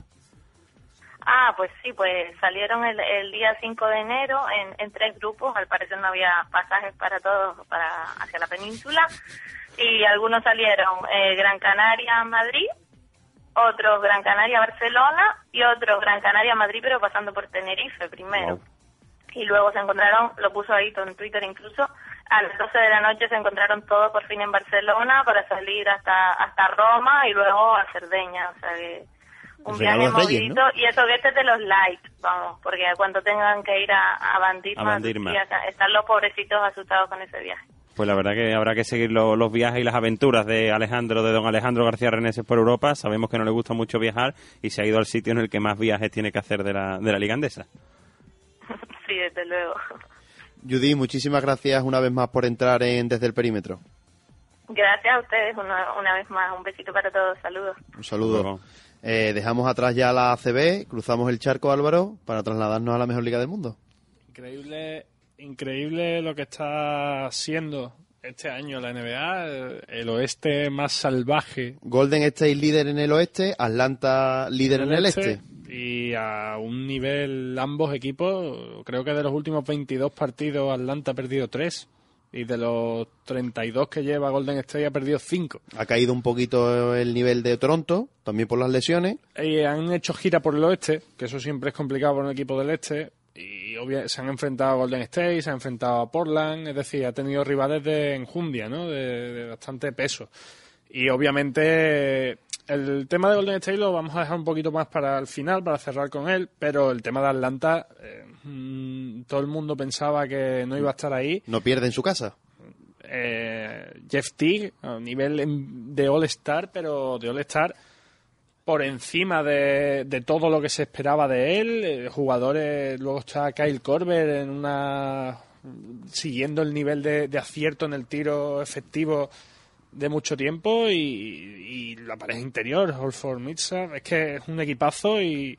N: Ah, pues sí, pues salieron el, el día 5 de enero en, en tres grupos. Al parecer no había pasajes para todos para hacia la península. Y algunos salieron eh, Gran Canaria Madrid, otros Gran Canaria Barcelona y otros Gran Canaria Madrid, pero pasando por Tenerife primero. Y luego se encontraron, lo puso ahí en Twitter incluso, a las 12 de la noche se encontraron todos por fin en Barcelona para salir hasta hasta Roma y luego a Cerdeña. O sea que un
G: Regalo
N: viaje
G: ¿no?
N: y eso que este es de los light, vamos, porque cuando tengan que ir a, a Bandirma,
H: A Bandirma.
N: sí, acá- están los pobrecitos asustados con ese viaje.
H: Pues la verdad que habrá que seguir lo- los viajes y las aventuras de Alejandro, de don Alejandro García Reneses por Europa. Sabemos que no le gusta mucho viajar y se ha ido al sitio en el que más viajes tiene que hacer de la, de la Liga Andesa. [laughs]
N: sí, desde luego.
G: Judy, muchísimas gracias una vez más por entrar en Desde el Perímetro.
N: Gracias a ustedes una, una vez más. Un besito para todos. Saludos.
G: Un saludo. Eh, dejamos atrás ya la ACB, cruzamos el charco, Álvaro, para trasladarnos a la mejor liga del mundo.
I: Increíble, increíble lo que está siendo este año la NBA, el, el oeste más salvaje
G: Golden State líder en el oeste, Atlanta líder en el este.
I: Y a un nivel, ambos equipos, creo que de los últimos 22 partidos Atlanta ha perdido 3. Y de los 32 que lleva Golden State ha perdido 5.
G: Ha caído un poquito el nivel de Toronto, también por las lesiones.
I: Y han hecho gira por el oeste, que eso siempre es complicado para un equipo del este. Y se han enfrentado a Golden State, se han enfrentado a Portland, es decir, ha tenido rivales de enjundia, ¿no? De, de bastante peso. Y obviamente el tema de Golden State lo vamos a dejar un poquito más para el final, para cerrar con él, pero el tema de Atlanta, eh, mm, todo el mundo pensaba que no iba a estar ahí.
G: No pierde en su casa.
I: Eh, Jeff Teague, a nivel de All-Star, pero de All-Star por encima de, de todo lo que se esperaba de él. Eh, jugadores, luego está Kyle Korver en una siguiendo el nivel de, de acierto en el tiro efectivo de mucho tiempo y, y la pareja interior, Holford Mitchell, es que es un equipazo y,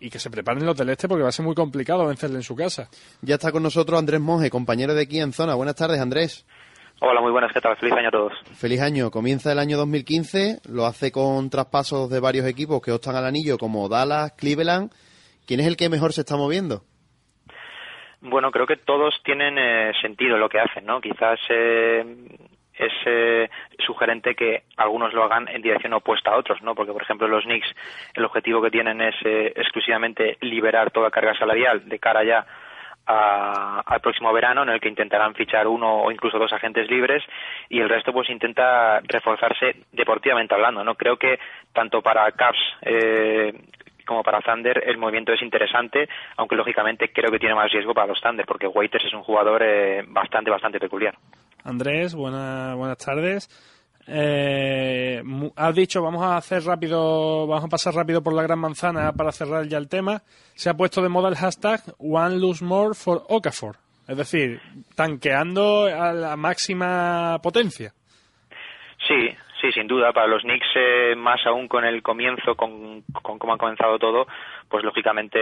I: y que se preparen los del este porque va a ser muy complicado vencerle en su casa.
G: Ya está con nosotros Andrés Monge, compañero de aquí en Zona. Buenas tardes, Andrés.
O: Hola, muy buenas, ¿qué tal? Feliz año a todos.
G: Feliz año. Comienza el año 2015, lo hace con traspasos de varios equipos que optan al anillo como Dallas, Cleveland. ¿Quién es el que mejor se está moviendo?
O: Bueno, creo que todos tienen eh, sentido lo que hacen, ¿no? Quizás eh, es eh, sugerente que algunos lo hagan en dirección opuesta a otros, ¿no? Porque, por ejemplo, los Knicks, el objetivo que tienen es eh, exclusivamente liberar toda carga salarial de cara ya a- al próximo verano en el que intentarán fichar uno o incluso dos agentes libres y el resto pues intenta reforzarse deportivamente hablando no creo que tanto para Cavs eh, como para Thunder el movimiento es interesante aunque lógicamente creo que tiene más riesgo para los Thunder porque Waiters es un jugador eh, bastante bastante peculiar
I: Andrés, buena- buenas tardes. Eh, has dicho, vamos a hacer rápido, vamos a pasar rápido por la gran manzana para cerrar ya el tema. Se ha puesto de moda el hashtag One Lose More for Okafor. Es decir, tanqueando a la máxima potencia.
O: Sí, sí, sin duda. Para los Knicks, eh, más aún con el comienzo, con, con cómo ha comenzado todo, pues lógicamente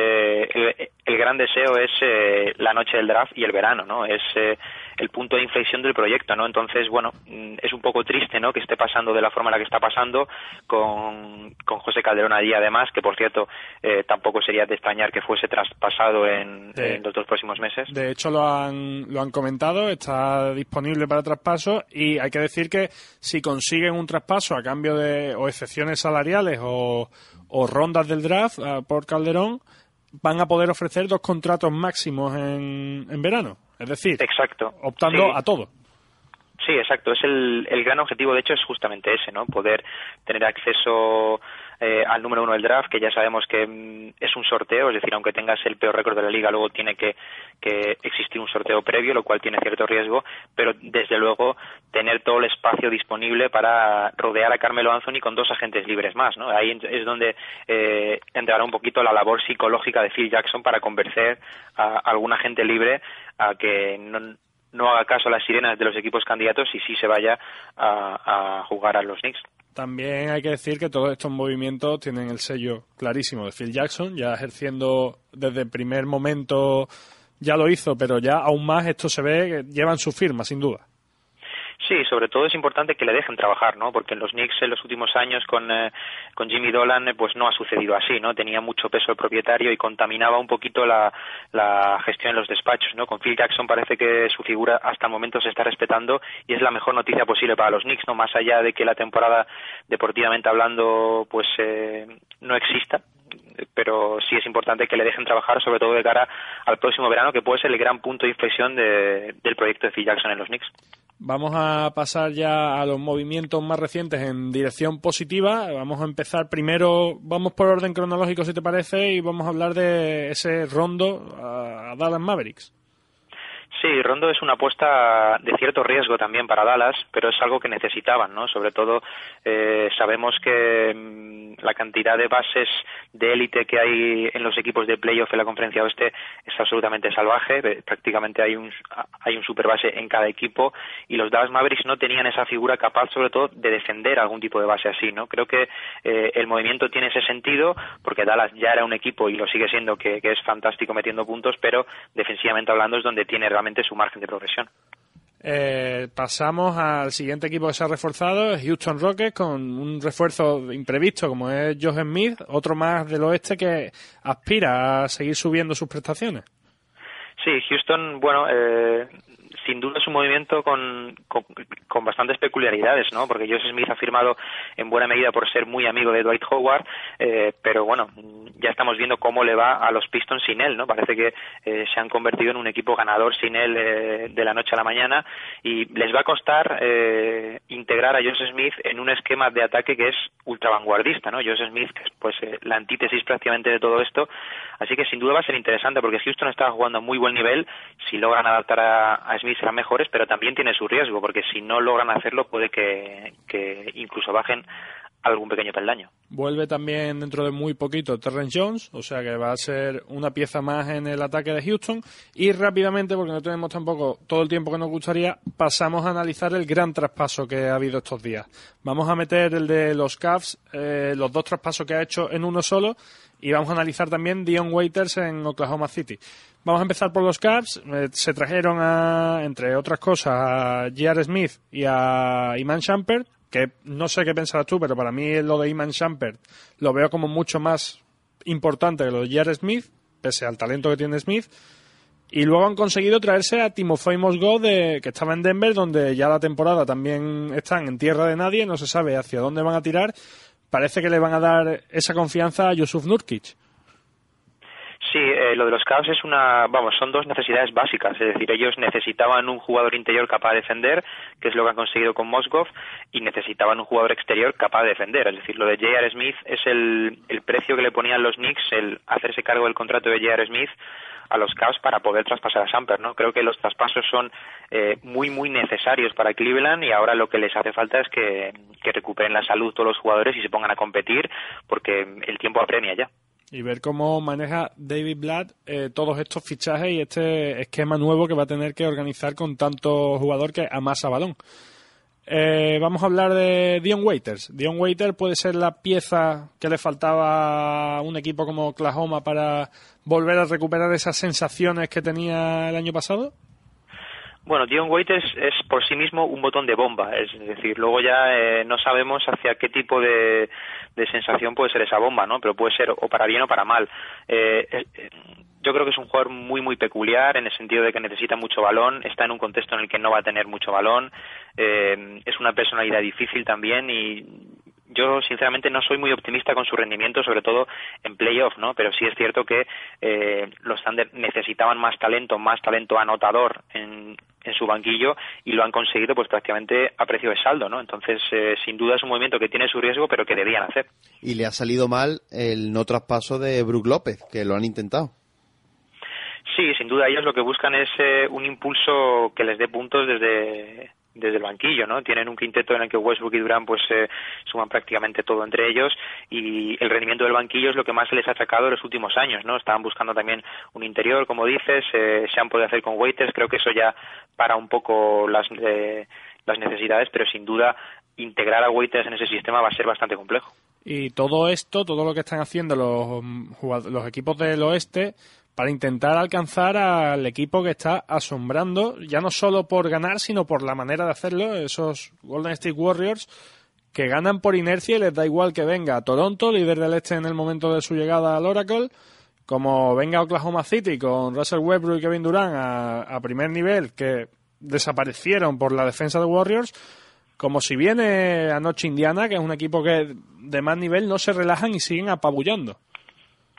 O: el, el gran deseo es eh, la noche del draft y el verano, ¿no? Es eh, el punto de inflexión del proyecto, ¿no? Entonces, bueno, mm, es un poco triste, ¿no? Que esté pasando de la forma en la que está pasando con, con José Calderón allí, además, que por cierto, eh, tampoco sería de extrañar que fuese traspasado en,
I: De-
O: en los dos próximos meses.
I: De hecho, lo han, lo han comentado, está disponible para traspaso y hay que decir que si consiguen un traspaso a cambio de o excepciones salariales o, o rondas del draft ah, por Calderón, van a poder ofrecer dos contratos máximos en, en verano. Es decir,
O: Exacto.
I: optando
O: Sí.
I: a todo.
O: Sí, exacto. Es el, el gran objetivo, de hecho, es justamente ese, ¿no? Poder tener acceso eh, al número uno del draft, que ya sabemos que mm, es un sorteo, es decir, aunque tengas el peor récord de la liga, luego tiene que, que existir un sorteo previo, lo cual tiene cierto riesgo, pero desde luego tener todo el espacio disponible para rodear a Carmelo Anthony con dos agentes libres más, ¿no? Ahí es donde eh, entrará un poquito la labor psicológica de Phil Jackson para convencer a algún agente libre a que no, no haga caso a las sirenas de los equipos candidatos y sí se vaya a, a jugar a los Knicks.
I: También hay que decir que todos estos movimientos tienen el sello clarísimo de Phil Jackson, ya ejerciendo desde el primer momento, ya lo hizo, pero ya aún más esto se ve que llevan su firma, sin duda.
O: Sí, sobre todo es importante que le dejen trabajar, ¿no? Porque en los Knicks en los últimos años con, eh, con Jimmy Dolan, pues no ha sucedido así, ¿no? Tenía mucho peso el propietario y contaminaba un poquito la, la gestión en los despachos, ¿no? Con Phil Jackson parece que su figura hasta el momento se está respetando y es la mejor noticia posible para los Knicks, ¿no? Más allá de que la temporada, deportivamente hablando, pues eh, no exista, pero sí es importante que le dejen trabajar, sobre todo de cara al próximo verano, que puede ser el gran punto de inflexión de- del proyecto de Phil Jackson en los Knicks.
I: Vamos a pasar ya a los movimientos más recientes en dirección positiva. Vamos a empezar primero, vamos por orden cronológico si te parece, y vamos a hablar de ese rondo a Dallas Mavericks.
O: Sí, Rondo es una apuesta de cierto riesgo también para Dallas, pero es algo que necesitaban, ¿no? Sobre todo eh, sabemos que mm, la cantidad de bases de élite que hay en los equipos de playoff en la Conferencia Oeste es absolutamente salvaje. Eh, Prácticamente hay un hay un superbase en cada equipo y los Dallas Mavericks no tenían esa figura capaz, sobre todo, de defender algún tipo de base así, ¿no? Creo que eh, el movimiento tiene ese sentido porque Dallas ya era un equipo y lo sigue siendo que, que es fantástico metiendo puntos, pero defensivamente hablando es donde tiene realmente su margen de progresión.
I: Eh, pasamos al siguiente equipo que se ha reforzado, Houston Rockets, con un refuerzo imprevisto como es Josh Smith, otro más del oeste que aspira a seguir subiendo sus prestaciones.
O: Sí, Houston, bueno, eh, sin duda es un movimiento con, con, con bastantes peculiaridades, ¿no? Porque Josh Smith ha firmado en buena medida por ser muy amigo de Dwight Howard, eh, pero bueno, ya estamos viendo cómo le va a los Pistons sin él, ¿no? Parece que eh, se han convertido en un equipo ganador sin él eh, de la noche a la mañana y les va a costar eh, a Josh Smith en un esquema de ataque que es ultra vanguardista, ¿no? Josh Smith, que es pues eh, la antítesis prácticamente de todo esto, así que sin duda va a ser interesante porque Houston está jugando a muy buen nivel, si logran adaptar a, a Smith serán mejores, pero también tiene su riesgo porque si no logran hacerlo puede que, que incluso bajen algún pequeño peldaño.
I: Vuelve también dentro de muy poquito Terrence Jones, o sea que va a ser una pieza más en el ataque de Houston. Y rápidamente, porque no tenemos tampoco todo el tiempo que nos gustaría, pasamos a analizar el gran traspaso que ha habido estos días. Vamos a meter el de los Cavs, eh, los dos traspasos que ha hecho en uno solo, y vamos a analizar también Dion Waiters en Oklahoma City. Vamos a empezar por los Cavs. Eh, se trajeron, a, entre otras cosas, a J.R. Smith y a Iman Shumpert, que no sé qué pensarás tú, pero para mí lo de Iman Shumpert lo veo como mucho más importante que lo de J.R. Smith, pese al talento que tiene Smith. Y luego han conseguido traerse a Timofey Mosgov, de, que estaba en Denver, donde ya la temporada también están en tierra de nadie, no se sabe hacia dónde van a tirar. Parece que le van a dar esa confianza a Yusuf Nurkic.
O: Sí, eh, lo de los Cavs es una, vamos, son dos necesidades básicas, es decir, ellos necesitaban un jugador interior capaz de defender, que es lo que han conseguido con Mosgov, y necesitaban un jugador exterior capaz de defender, es decir, lo de J.R. Smith es el, el precio que le ponían los Knicks, el hacerse cargo del contrato de J.R. Smith a los Cavs para poder traspasar a Samper, ¿no? Creo que los traspasos son eh, muy, muy necesarios para Cleveland y ahora lo que les hace falta es que recuperen la salud todos los jugadores y se pongan a competir porque el tiempo apremia ya
I: y ver cómo maneja David Blatt eh, todos estos fichajes y este esquema nuevo que va a tener que organizar con tanto jugador que amasa balón. Eh, vamos a hablar de Dion Waiters. Dion Waiters puede ser la pieza que le faltaba a un equipo como Oklahoma para volver a recuperar esas sensaciones que tenía el año pasado.
O: Bueno, Dion Waiters es por sí mismo un botón de bomba, es decir, luego ya eh, no sabemos hacia qué tipo de, de, sensación puede ser esa bomba, ¿no? Pero puede ser o para bien o para mal. Eh, eh, yo creo que es un jugador muy, muy peculiar en el sentido de que necesita mucho balón, está en un contexto en el que no va a tener mucho balón, es una personalidad difícil también y yo sinceramente no soy muy optimista con su rendimiento, sobre todo en playoff, ¿no? Pero sí es cierto que eh, los Thunder necesitaban más talento, más talento anotador en, en su banquillo y lo han conseguido pues prácticamente a precio de saldo, ¿no? Entonces, eh, sin duda es un movimiento que tiene su riesgo, pero que debían hacer.
G: Y le ha salido mal el no traspaso de Brook López, que lo han intentado.
O: Sí, sin duda ellos lo que buscan es eh, un impulso que les dé puntos desde desde el banquillo, ¿no? Tienen un quinteto en el que Westbrook y Durant pues eh, suman prácticamente todo entre ellos y el rendimiento del banquillo es lo que más se les ha sacado en los últimos años, ¿no? Estaban buscando también un interior, como dices, eh, se han podido hacer con Waiters, creo que eso ya para un poco las eh, las necesidades, pero sin duda integrar a Waiters en ese sistema va a ser bastante complejo.
I: Y todo esto, todo lo que están haciendo los, jugad- los equipos del oeste, para intentar alcanzar al equipo que está asombrando, ya no solo por ganar, sino por la manera de hacerlo, esos Golden State Warriors que ganan por inercia y les da igual que venga Toronto, líder del este en el momento de su llegada al Oracle, como venga Oklahoma City con Russell Westbrook y Kevin Durant a, primer nivel, que desaparecieron por la defensa de Warriors, como si viene anoche Indiana, que es un equipo que de más nivel no se relajan y siguen apabullando.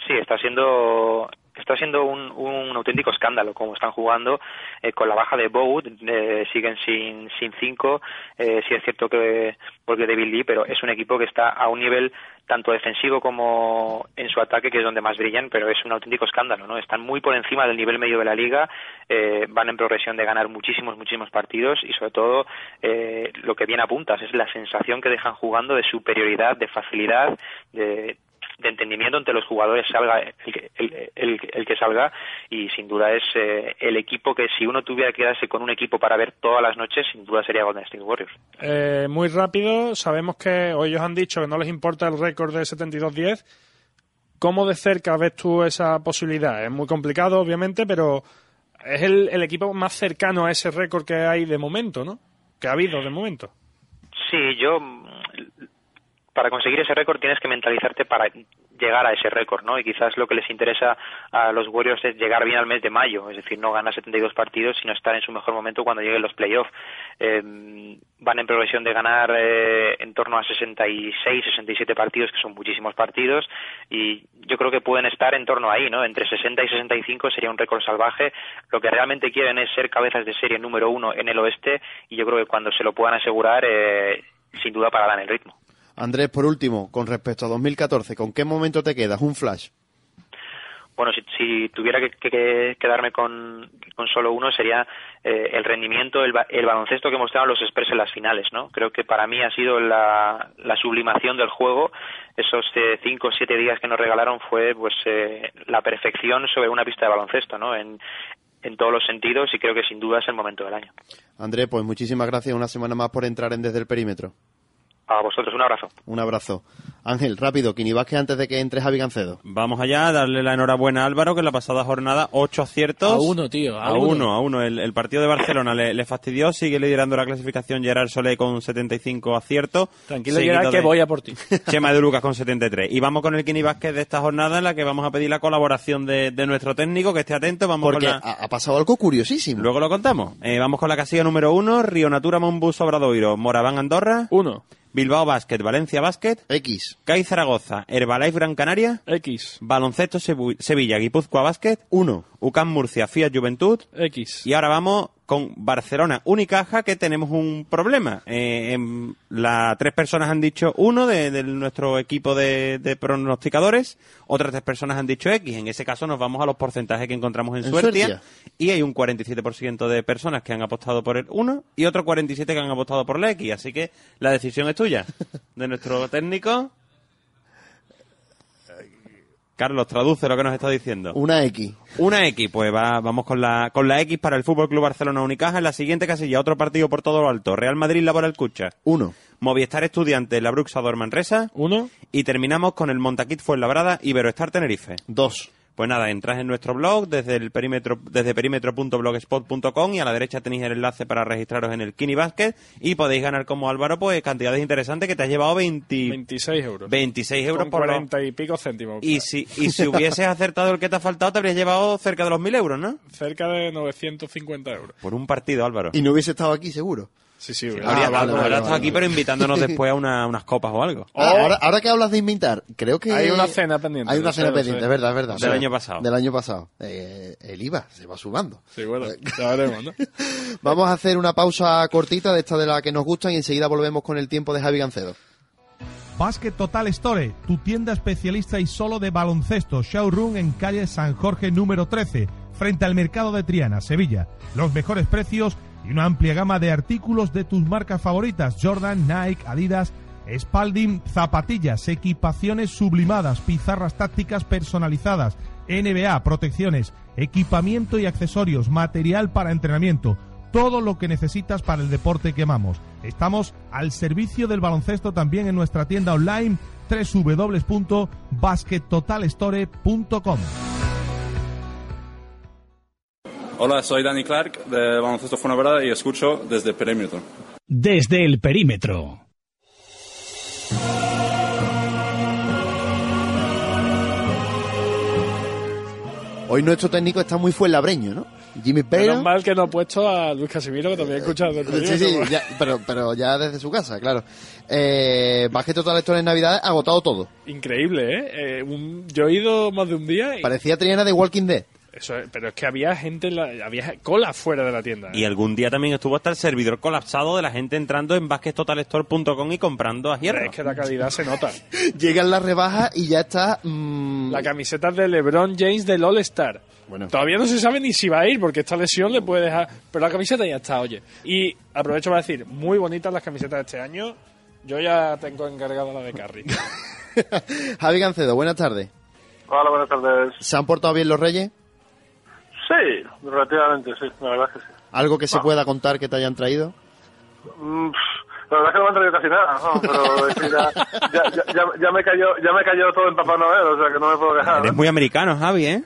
O: Sí, está siendo está siendo un, auténtico escándalo como están jugando eh, con la baja de Bow eh, siguen sin sin cinco eh, sí es cierto que porque David Lee pero es un equipo que está a un nivel tanto defensivo como en su ataque que es donde más brillan pero es un auténtico escándalo no están muy por encima del nivel medio de la liga eh, van en progresión de ganar muchísimos muchísimos partidos y sobre todo eh, lo que bien apuntas es la sensación que dejan jugando de superioridad de facilidad de de entendimiento entre los jugadores salga el, que- el, el- el que salga y sin duda es eh, el equipo que si uno tuviera que quedarse con un equipo para ver todas las noches sin duda sería Golden State Warriors
I: Eh, muy rápido, sabemos que o ellos han dicho que no les importa el récord de 72-10. ¿Cómo de cerca ves tú esa posibilidad? Es muy complicado, obviamente, pero es el, el equipo más cercano a ese récord que hay de momento, ¿no? Que ha habido de momento.
O: Sí, yo para conseguir ese récord tienes que mentalizarte para llegar a ese récord, ¿no? Y quizás lo que les interesa a los Warriors es llegar bien al mes de mayo, es decir, no ganar 72 partidos, sino estar en su mejor momento cuando lleguen los playoffs. Eh, van en progresión de ganar eh, en torno a 66, 67 partidos, que son muchísimos partidos, y yo creo que pueden estar en torno ahí, ¿no? Entre 60 y 65 sería un récord salvaje. Lo que realmente quieren es ser cabezas de serie número uno en el oeste, y yo creo que cuando se lo puedan asegurar, eh, sin duda pararán el ritmo.
G: Andrés, por último, con respecto a 2014, ¿con qué momento te quedas? Un flash.
O: Bueno, si, si tuviera que, que- que quedarme con, con solo uno sería eh, el rendimiento, el, el baloncesto que mostraron los Spurs en las finales, ¿no? Creo que para mí ha sido la, la sublimación del juego. Esos eh, cinco o siete días que nos regalaron fue pues eh, la perfección sobre una pista de baloncesto, ¿no? En, en todos los sentidos y creo que sin duda es el momento del año.
G: Andrés, pues muchísimas gracias una semana más por entrar en Desde el Perímetro.
O: A vosotros, un abrazo.
G: Un abrazo. Ángel, rápido, Kini Vázquez antes de que entre Javi Gancedo.
H: Vamos allá, darle la enhorabuena a Álvaro, que en la pasada jornada, ocho aciertos.
L: A uno, tío, a
H: A,
L: uno.
H: uno, a uno. El, el partido de Barcelona le, le fastidió, sigue liderando la clasificación Gerard Solé con 75 aciertos.
I: Tranquilo, Gerard, que voy a por ti. [laughs]
H: Chema de Lucas con 73. Y vamos con el Kini Vázquez de esta jornada en la que vamos a pedir la colaboración de, de nuestro técnico, que esté atento. Vamos
G: Porque
H: con la...
G: ha, ha pasado algo curiosísimo.
H: Luego lo contamos. Eh, vamos con la casilla número uno, Río Natura Monbus Obradoiro, Moraván Andorra.
I: Uno.
H: Bilbao Basket, Valencia Basket.
G: X.
H: CAI Zaragoza, Herbalife Gran Canaria.
I: X.
H: Baloncesto Sevilla, Guipúzcoa Basket.
G: 1.
H: UCAM Murcia, Fiat Juventud.
I: X.
H: Y ahora vamos con Barcelona Unicaja, que tenemos un problema. Eh, em, la, tres personas han dicho uno de, de nuestro equipo de, de pronosticadores, otras tres personas han dicho X. En ese caso nos vamos a los porcentajes que encontramos en,
G: En
H: Suertia,
G: Suertia.
H: Y hay un 47% de personas que han apostado por el 1 y otro 47% que han apostado por la X. Así que la decisión es tuya, de nuestro técnico. Carlos, traduce lo que nos está diciendo.
G: Una X.
H: Una X, pues va, vamos con la, con la X para el Fútbol Club Barcelona Unicaja. En la siguiente casilla, otro partido por todo lo alto. Real Madrid Laboral Cucha.
G: 1.
H: Movistar Estudiante La Bruxa Manresa.
I: Uno.
H: Y terminamos con el Montaquit Fuenlabrada Iberoestar Tenerife.
G: 2.
H: Pues nada, entras en nuestro blog desde el perímetro, desde perímetro.blogspot.com y a la derecha tenéis el enlace para registraros en el Kini Basket y podéis ganar como Álvaro pues cantidades interesantes que te has llevado 20,
I: 26 euros.
H: 26 euros
I: Con
H: por los-
I: 40 y pico céntimos.
H: Y si, y si hubieses acertado el que te ha faltado, te habrías llevado cerca de los 1000 euros, ¿no?
I: Cerca de 950 euros.
H: Por un partido, Álvaro.
G: Y no hubiese estado aquí, seguro.
I: Sí, sí.
H: Habría,
G: Ah, vale, vale,
H: estado
G: vale,
H: aquí, pero invitándonos [laughs] después a una- unas copas o algo.
G: Ah, ahora, ahora que hablas de invitar, creo que...
I: Hay una cena pendiente,
G: Hay una cena pendiente, es verdad, es verdad.
H: Del año pasado.
G: Del año pasado. Eh, el IVA se va sumando.
I: Sí, bueno, ya veremos, ¿no? [laughs]
G: Vamos a hacer una pausa cortita de esta de la que nos gustan y enseguida volvemos con el tiempo de Javi Gancedo.
K: Basket Total Store, tu tienda especialista y solo de baloncesto, showroom en calle San Jorge número 13, frente al mercado de Triana, Sevilla. Los mejores precios y una amplia gama de artículos de tus marcas favoritas, Jordan, Nike, Adidas, Spalding, zapatillas, equipaciones sublimadas, pizarras tácticas personalizadas, NBA, protecciones, equipamiento y accesorios, material para entrenamiento, todo lo que necesitas para el deporte que amamos. Estamos al servicio del baloncesto también en nuestra tienda online www.baskettotalstore.com.
P: Hola, soy Danny Clark de Baloncesto Fuenlabrada y escucho desde Perímetro.
F: Desde el perímetro.
G: Hoy nuestro técnico está muy fuenlabreño, ¿no? Jimmy
I: Menos
G: Payne.
I: mal que no ha puesto a Luis Casimiro, que también escucha desde el
G: Sí, sí, ya- pero, pero ya desde su casa, claro. Eh, Basket Total Store en Navidad ha agotado todo.
I: Increíble, ¿eh? Eh, un- yo he ido más de un día y...
G: Parecía Triana de Walking Dead.
I: Eso es, pero es que había gente, en la- había cola fuera de la tienda. ¿eh?
H: Y algún día también estuvo hasta el servidor colapsado de la gente entrando en baskettotalstore.com y comprando a hierro.
I: Es que la calidad se nota. [laughs]
G: Llegan las rebajas y ya está. mm,
I: La camiseta de LeBron James del All Star.
G: Bueno.
I: Todavía no se sabe ni si va a ir porque esta lesión le puede dejar. Pero la camiseta ya está, oye. Y aprovecho para decir, muy bonitas las camisetas de este año. Yo ya tengo encargada la de Carry. [laughs]
G: Javi Gancedo, buenas tardes.
Q: Hola, buenas tardes.
G: ¿Se han portado bien los reyes?
Q: Sí, relativamente, sí, la verdad es que sí.
G: ¿Algo que se pueda contar que te hayan traído?
Q: Mm, pff, la verdad es que no me han traído casi nada, ¿no? pero [laughs] es que ya, ya, ya, ya- ya me cayó, ya me cayó todo en Papá Noel, o sea que no me puedo quejar.
H: Eres
Q: ¿no?
H: muy americano, Javi, ¿eh?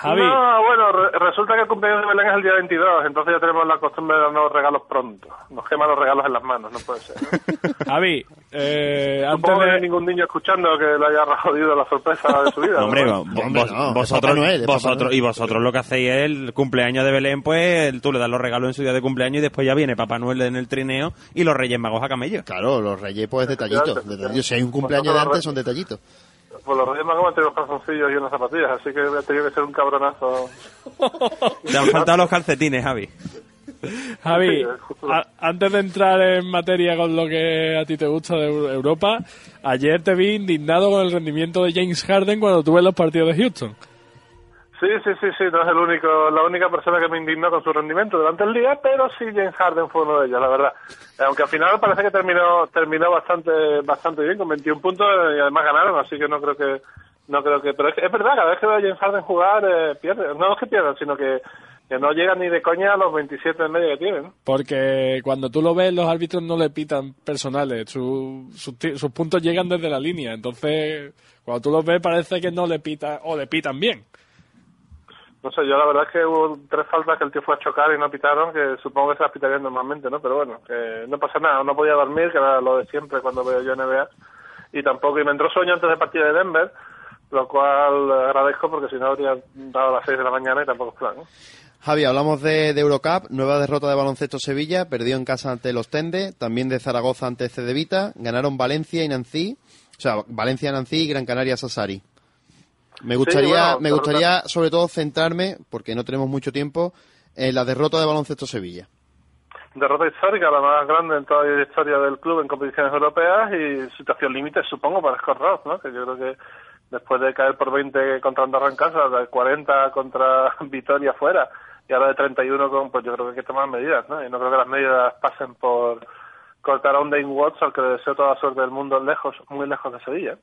I: Javi.
Q: No, bueno, re- resulta que el cumpleaños de Belén es el día 22, entonces ya tenemos la costumbre de darnos regalos pronto. Nos queman los regalos en las manos, no puede ser. ¿no? [laughs]
I: Javi, eh, antes
Q: Supongo que no hay ningún niño escuchando que le haya jodido la sorpresa de su vida.
H: No, [laughs] hombre,
Q: ¿no?
G: hombre,
H: vos-
G: no, es
H: vosotros,
G: Noel,
H: y vosotros lo que hacéis es el cumpleaños de Belén, pues tú le das los regalos en su día de cumpleaños y después ya viene Papá Noel en el trineo y los Reyes Magos a camello.
G: Claro, los reyes pues detallitos. detallitos. Si hay un cumpleaños de antes son detallitos.
Q: Pues los Reyes Magos han tenido calzoncillos y unas zapatillas, así que he tenido que ser un cabronazo.
H: Te han faltado los calcetines, Javi.
I: Javi, a- antes de entrar en materia con lo que a ti te gusta de Eu- Europa, ayer te vi indignado con el rendimiento de James Harden cuando tuve los partidos de Houston.
Q: Sí, sí, sí, sí, no es el único, la única persona que me indignó con su rendimiento durante el día, pero sí James Harden fue uno de ellos, la verdad. Eh, Aunque al final parece que terminó terminó bastante bastante bien con 21 puntos y además ganaron, así que no creo que no creo que, pero es, verdad, cada vez que veo a James Harden jugar eh, pierde, no es que pierdan, sino que, no llegan ni de coña a los 27 en medio que tienen.
I: Porque cuando tú lo ves, los árbitros no le pitan personales. Su- ti- sus puntos llegan desde la línea. Entonces, cuando tú los ves, parece que no le pitan o le pitan bien.
Q: No sé, yo la verdad es que hubo tres faltas que el tío fue a chocar y no pitaron, que supongo que se las pitarían normalmente, ¿no? Pero bueno, que no pasa nada, no podía dormir, que era lo de siempre cuando veo yo NBA. Y tampoco, y me entró sueño antes del partido de Denver, lo cual agradezco porque si no habría dado las 6 de la mañana y tampoco es plan, ¿no?
G: Javi, hablamos de, de Eurocup, nueva derrota de baloncesto Sevilla, perdió en casa ante los Tende, también de Zaragoza ante Cedevita, ganaron Valencia y Nancy, o sea, Valencia, Nancy y Gran Canaria Sassari. Me gustaría,
Q: bueno,
G: me gustaría sobre todo centrarme, porque no tenemos mucho tiempo, en la derrota de baloncesto Sevilla.
Q: Derrota histórica, la más grande en toda la historia del club en competiciones europeas y situación límite, supongo, para Scott Ross, ¿no? Que yo creo que después de caer por 20 contra Andorra en casa, de 40 contra [laughs] Vitoria fuera y ahora de 31 con, pues yo creo que hay que tomar medidas, ¿no? Y no creo que las medidas pasen por cortar a un Dane Watts al que le deseo toda la suerte del mundo lejos, muy lejos de Sevilla.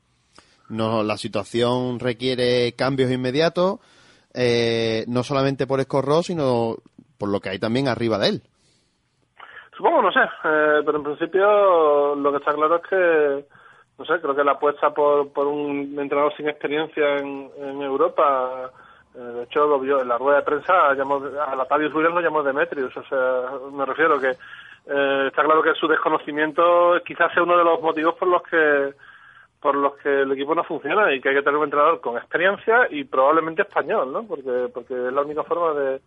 G: No, la situación requiere cambios inmediatos, eh, no solamente por Ross, sino por lo que hay también arriba de él.
Q: Supongo, no sé, eh, pero en principio lo que está claro es que, no sé, creo que la apuesta por, por un entrenador sin experiencia en, en Europa, eh, de hecho lo vio en la rueda de prensa, llamó, a Latavius Williams lo llamó Demetrius, o sea, me refiero que eh, está claro que su desconocimiento quizás sea uno de los motivos por los que por los que el equipo no funciona y que hay que tener un entrenador con experiencia y probablemente español, ¿no? Porque porque es la única forma de,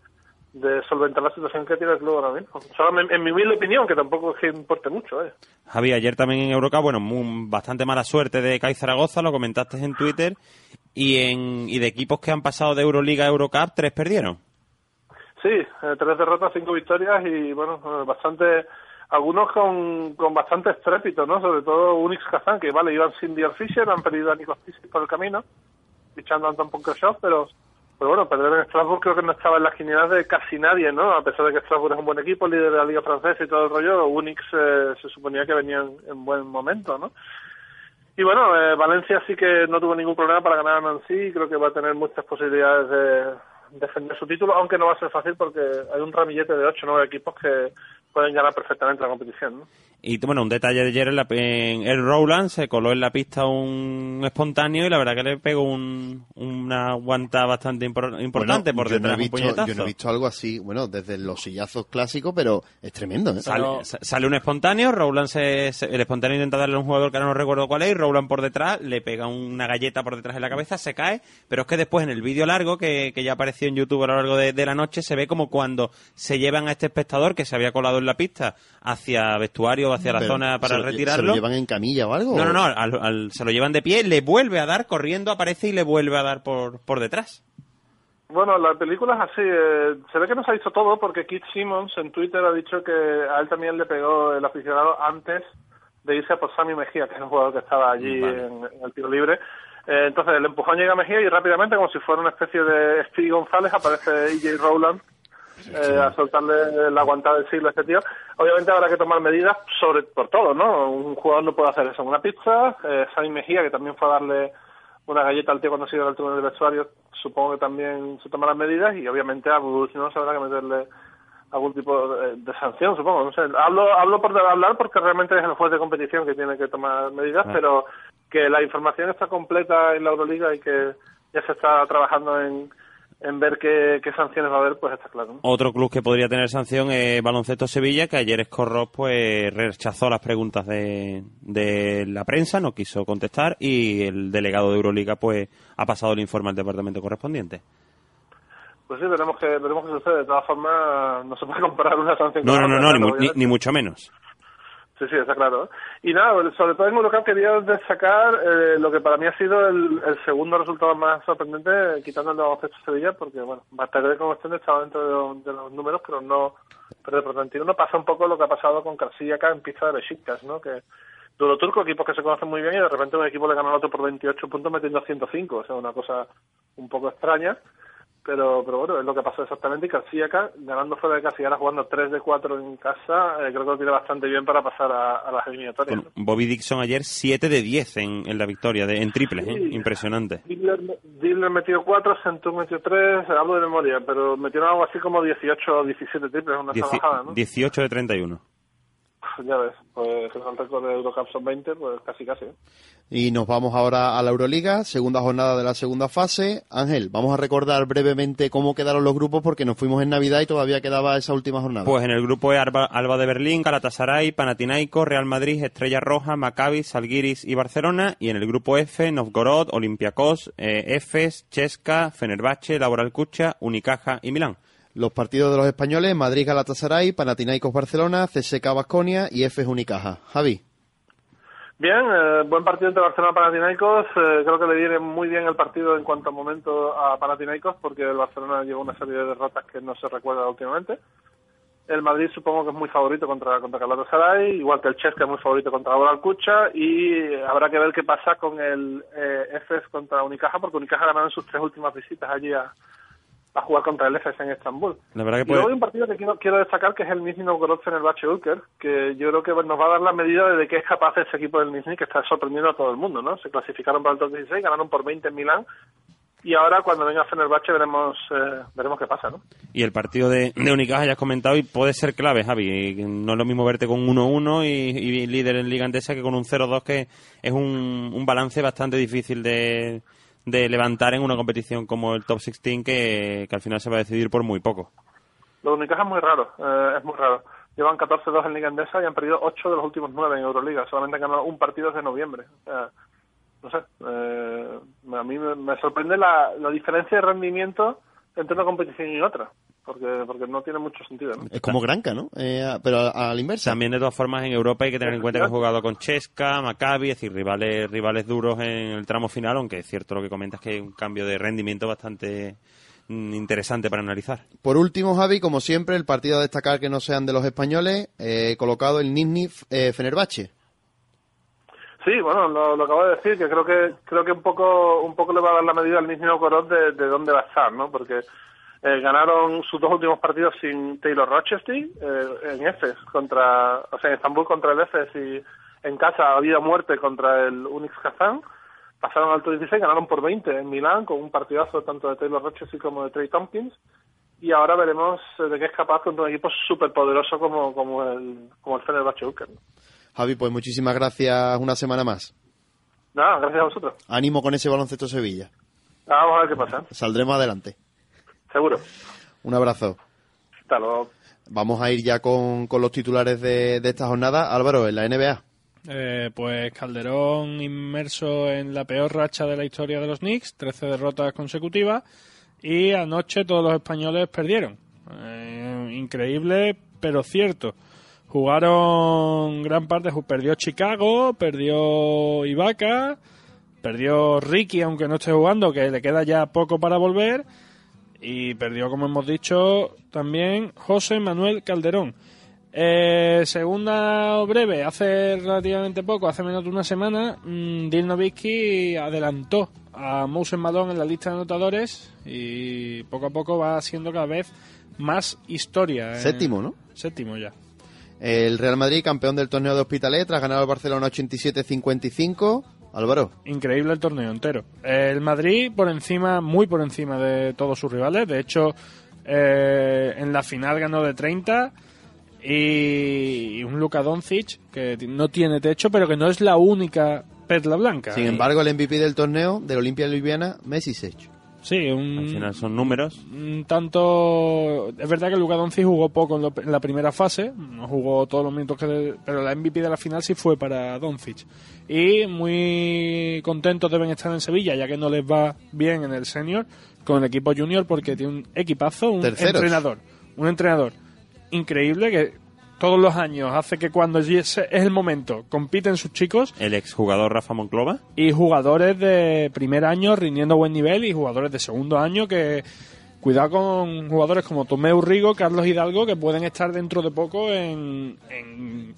Q: de solventar la situación que tiene el club ahora mismo. Solo en, en mi humilde opinión, que tampoco es que importe mucho. ¿eh?
H: Javi, ayer también en Eurocup, bueno, muy- bastante mala suerte de CAI Zaragoza, lo comentaste en Twitter, y, en, y de equipos que han pasado de Euroliga a Eurocup, tres perdieron.
Q: Sí, eh, tres derrotas, cinco victorias y bueno, eh, bastante, algunos con, con bastante estrépito, ¿no? Sobre todo Unix Kazan, que vale, iban sin Dior Fisher, han perdido a Nikos Pisis por el camino, fichando a Anton Punkershov, pero, pero bueno, perder en Strasbourg creo que no estaba en las quinielas de casi nadie, ¿no? A pesar de que Strasbourg es un buen equipo, líder de la Liga Francesa y todo el rollo, Unix eh, se suponía que venía en, en buen momento, ¿no? Y bueno, eh, Valencia sí que no tuvo ningún problema para ganar a Nancy y creo que va a tener muchas posibilidades de defender su título, aunque no va a ser fácil porque hay un ramillete de 8 o 9 equipos que pueden ganar perfectamente la competición. ¿no?
H: Y bueno, un detalle de ayer en, la, en el Rowland se coló en la pista un espontáneo y la verdad que le pegó un, una guanta bastante impor- importante
G: Bueno,
H: por
G: yo no
H: detrás,
G: he
H: un
G: visto,
H: puñetazo.
G: yo no he visto algo así, bueno, desde los sillazos clásicos, pero es tremendo, ¿eh?
H: Sale, sa- sale un espontáneo, Rowland se, se- el espontáneo intenta darle a un jugador que ahora no recuerdo cuál es, y Rowland por detrás le pega una galleta por detrás de la cabeza, se cae, pero es que después en el vídeo largo que, que ya apareció en YouTube a lo largo de, de la noche se ve como cuando se llevan a este espectador que se había colado en la pista hacia vestuario o hacia la
G: Pero,
H: zona para
G: ¿se lo-
H: retirarlo.
G: ¿Se lo llevan en camilla o algo?
H: No, no, no, al- al- se lo llevan de pie, le vuelve a dar, corriendo aparece y le vuelve a dar por, por detrás.
Q: Bueno, la película es así. eh, se ve que no se ha visto todo porque Keith Simmons en Twitter ha dicho que a él también le pegó el aficionado antes de irse por Sammy Mejía, que es un jugador que estaba allí
H: Vale.
Q: en, en el tiro libre. Eh, entonces el empujón llega a Mejía y rápidamente, como si fuera una especie de Speedy González, aparece EJ Rowland eh, a soltarle la aguantada del siglo a este tío. Obviamente habrá que tomar medidas sobre por todo, ¿no? Un jugador no puede hacer eso en una pizza. Eh, Sammy Mejía, que también fue a darle una galleta al tío cuando se iba al túnel del vestuario, supongo que también se tomarán medidas y obviamente a Bush no se habrá que meterle algún tipo de, de sanción, supongo. No sé. Hablo, hablo por hablar porque realmente es el juez de competición que tiene que tomar medidas,
H: Ah.
Q: pero que la información está completa en la Euroliga y que ya se está trabajando en, en ver qué, qué sanciones va a haber, pues está claro. ¿no?
H: Otro club que podría tener sanción es Baloncesto Sevilla, que ayer Escorros pues rechazó las preguntas de, de la prensa, no quiso contestar y el delegado de Euroliga pues ha pasado el informe al departamento correspondiente.
Q: Pues sí, veremos que veremos qué sucede. De todas formas, no se puede comparar una sanción
H: No,
Q: con
H: no, no,
Q: otra,
H: no, ni, ni mucho menos.
Q: Sí, sí, está claro. ¿eh? Y nada, sobre todo en Eurocup quería destacar eh, lo que para mí ha sido el, el segundo resultado más sorprendente, quitando el de Sevilla, porque, bueno, Bataguer como estén estaba dentro de, los- de los números, pero no pero por 21 pasa un poco lo que ha pasado con Karsiyaka en pista de Besiktas, ¿no? Que Duro Turco, equipos que se conocen muy bien, y de repente un equipo le gana al otro por 28 puntos metiendo 105, o sea, una cosa un poco extraña. Pero, pero bueno, es lo que pasó exactamente. Y Karsiyaka, ganando fuera de casa y ahora jugando 3 de 4 en casa, eh, creo que lo tiene bastante bien para pasar a, a las eliminatorias. ¿no?
H: Bobby Dixon ayer 7 de 10 en, en la victoria, de, en triples, ¿eh?
Q: Sí.
H: impresionante.
Q: Diller, metió 4, Centur metió 3, hablo de memoria, pero metieron algo así como 18 o 17 triples, una
H: Dieci-
Q: salvajada, ¿no?
H: 18 de 31.
Q: Ya ves, pues el récord de Eurocup son 20, pues casi casi. ¿eh?
G: Y nos vamos ahora a la Euroliga, segunda jornada de la segunda fase. Ángel, vamos a recordar brevemente cómo quedaron los grupos porque nos fuimos en Navidad y todavía quedaba esa última jornada.
H: Pues en el grupo E Alba, Alba de Berlín, Galatasaray, Panathinaikos, Real Madrid, Estrella Roja, Maccabi, Salguiris y Barcelona. Y en el grupo F, Novgorod, Olympiacos, eh, Efes, Chesca, Fenerbahce, Laboral Cucha, Unicaja y Milán.
G: Los partidos de los españoles, Madrid Galatasaray, Panathinaikos Barcelona, CSK Basconia y Efes Unicaja. Javi.
Q: Bien, eh, buen partido entre Barcelona y Panathinaikos. Eh, creo que le viene muy bien el partido en cuanto a momento a Panathinaikos porque el Barcelona lleva una serie de derrotas que no se recuerda últimamente. El Madrid supongo que es muy favorito contra, contra Galatasaray, igual que el Chesca es muy favorito contra Laboral Cucha y habrá que ver qué pasa con el eh, Efes contra Unicaja porque Unicaja ganó en sus tres últimas visitas allí a, a jugar contra el Efes en Estambul.
H: La verdad que
Q: Y luego hay
H: puede...
Q: un partido que quiero, quiero destacar que es el Nizhny Novgorod Fenerbahce Ulker, que yo creo que nos va a dar la medida de qué es capaz ese equipo del Nizhny que está sorprendiendo a todo el mundo, ¿no? Se clasificaron para el top 16, ganaron por 20 en Milán y ahora cuando venga Fenerbahce veremos eh, veremos qué pasa, ¿no?
H: Y el partido de, de Unicaja ya has comentado y puede ser clave, Javi. No es lo mismo verte con 1-1 y, y líder en Liga Andesa que con un 0-2 que es un, un balance bastante difícil de, de levantar en una competición como el Top 16 que, que al final se va a decidir por muy poco.
Q: Lo de es muy raro, eh, es muy raro. Llevan 14-2 en Liga Endesa y han perdido 8 de los últimos 9 en Euroliga. Solamente han ganado un partido desde noviembre. O no sé, eh, a mí me, me sorprende la, la diferencia de rendimiento entre una competición y otra. Porque porque no tiene mucho sentido. ¿no?
G: Es como Granca, ¿no? Eh, pero a, a la inversa.
H: También de todas formas en Europa hay que tener en cuenta que ha jugado con Chesca, Maccabi, es decir, rivales, rivales duros en el tramo final, aunque es cierto lo que comentas que hay un cambio de rendimiento bastante mm, interesante para analizar.
G: Por último, Javi, como siempre, el partido a destacar que no sean de los españoles, eh, colocado el Nizhny eh, Fenerbahce.
Q: Sí, bueno, lo, lo acabo de decir, que creo que creo que un poco un poco le va a dar la medida al Nizhny Novgorod de, de dónde va a estar, ¿no? Porque eh, ganaron sus dos últimos partidos sin Taylor Rochester eh, en Efes contra, o sea, en Estambul contra el Efes y en casa a vida o muerte contra el Unix Kazán. Pasaron al 16, ganaron por 20 en Milán con un partidazo tanto de Taylor Rochester como de Trey Tompkins. Y ahora veremos eh, de qué es capaz contra un equipo súper poderoso como, como el, como el Fenerbahce Ulker.
G: Javi, pues muchísimas gracias una semana más.
Q: Nada, gracias a vosotros.
G: Ánimo con ese baloncesto Sevilla.
Q: Vamos a ver qué pasa.
G: Saldremos adelante.
Q: Seguro.
G: Un abrazo.
Q: Hasta luego.
G: Vamos a ir ya con, con los titulares de, de esta jornada. Álvaro, en la NBA.
I: Eh, pues Calderón inmerso en la peor racha de la historia de los Knicks, 13 derrotas consecutivas, y anoche todos los españoles perdieron. Eh, increíble, pero cierto. Jugaron gran parte, perdió Chicago, perdió Ibaka, perdió Ricky, aunque no esté jugando, que le queda ya poco para volver, y perdió, como hemos dicho, también José Manuel Calderón. Eh, segunda breve, hace relativamente poco, hace menos de una semana, mmm, Nowitzki adelantó a Mousen Malone en la lista de anotadores y poco a poco va siendo cada vez más historia. eh.
G: Séptimo, ¿no?
I: Séptimo ya.
G: El Real Madrid, campeón del torneo de Hospitalet, tras ganar al Barcelona 87-55. Álvaro.
I: Increíble el torneo entero. El Madrid por encima, muy por encima de todos sus rivales. De hecho, eh, en la final ganó de 30 y un Luka Doncic que no tiene techo, pero que no es la única perla blanca.
G: Sin embargo, el MVP del torneo de la Olimpia Ljubljana, Messi Sech.
I: Sí, un,
H: Al final son números.
I: un tanto. Es verdad que Luka Doncic jugó poco en, lo- en la primera fase, no jugó todos los minutos que. Pero la MVP de la final sí fue para Doncic. Y muy contentos deben estar en Sevilla, ya que no les va bien en el senior con el equipo junior, porque tiene un equipazo, un
G: Terceros.
I: entrenador. Un entrenador increíble que todos los años hace que cuando es el momento compiten sus chicos
H: El exjugador Rafa Monclova.
I: y jugadores de primer año rindiendo buen nivel y jugadores de segundo año que cuidado con jugadores como Tomeu Rigo, Carlos Hidalgo que pueden estar dentro de poco en, en,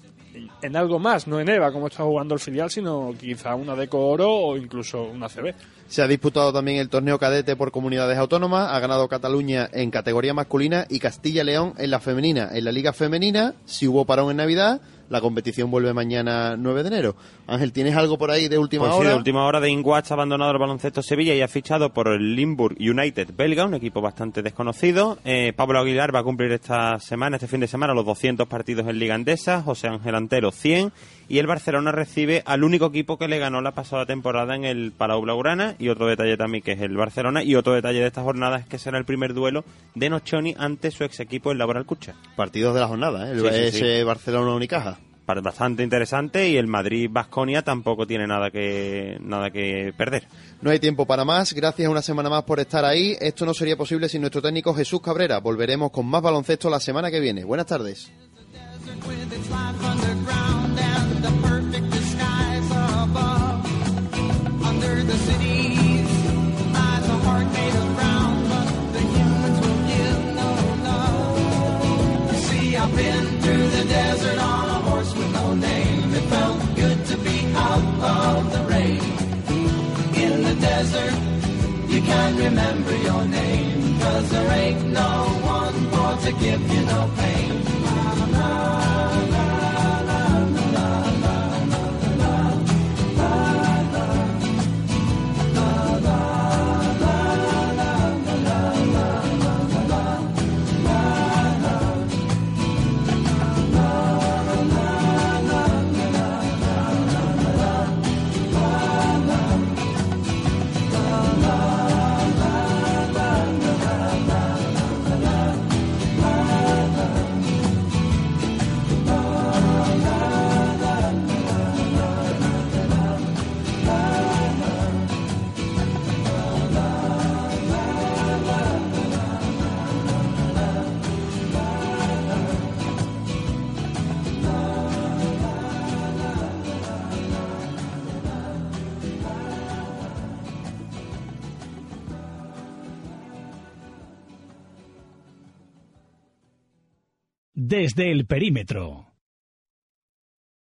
I: en algo más, no en EVA como está jugando el filial, sino quizá una Deco Oro o incluso una CB.
G: Se ha disputado también el torneo cadete por comunidades autónomas. Ha ganado Cataluña en categoría masculina y Castilla y León en la femenina. En la liga femenina, si hubo parón en Navidad, la competición vuelve mañana 9 de enero. Ángel, ¿tienes algo por ahí de última
H: Pues sí,
G: hora?
H: de última hora de Inguach ha abandonado el baloncesto Sevilla y ha fichado por el Limburg United belga, un equipo bastante desconocido. Eh, Pablo Aguilar va a cumplir esta semana, este fin de semana, los 200 partidos en Liga Andesa, José Ángel Antero 100 y el Barcelona recibe al único equipo que le ganó la pasada temporada en el Palau Blaugrana y otro detalle también que es el Barcelona y otro detalle de esta jornada es que será el primer duelo de Nochoni ante su ex equipo el Laboral Cucha.
G: Partidos de la jornada, ¿eh? El-
H: Sí, sí,
G: ese
H: sí.
G: Barcelona-Unicaja.
H: Pa- Bastante interesante y el Madrid-Basconia tampoco tiene nada que, nada que perder.
G: No hay tiempo para más. Gracias una semana más por estar ahí. Esto no sería posible sin nuestro técnico Jesús Cabrera. Volveremos con más baloncesto la semana que viene. Buenas tardes.
M: Under the cities been through the desert on a horse with no name. It felt good to be out of the rain. In the desert, you can't remember your name, cause there ain't no one for to give you no pain.
R: Desde el perímetro.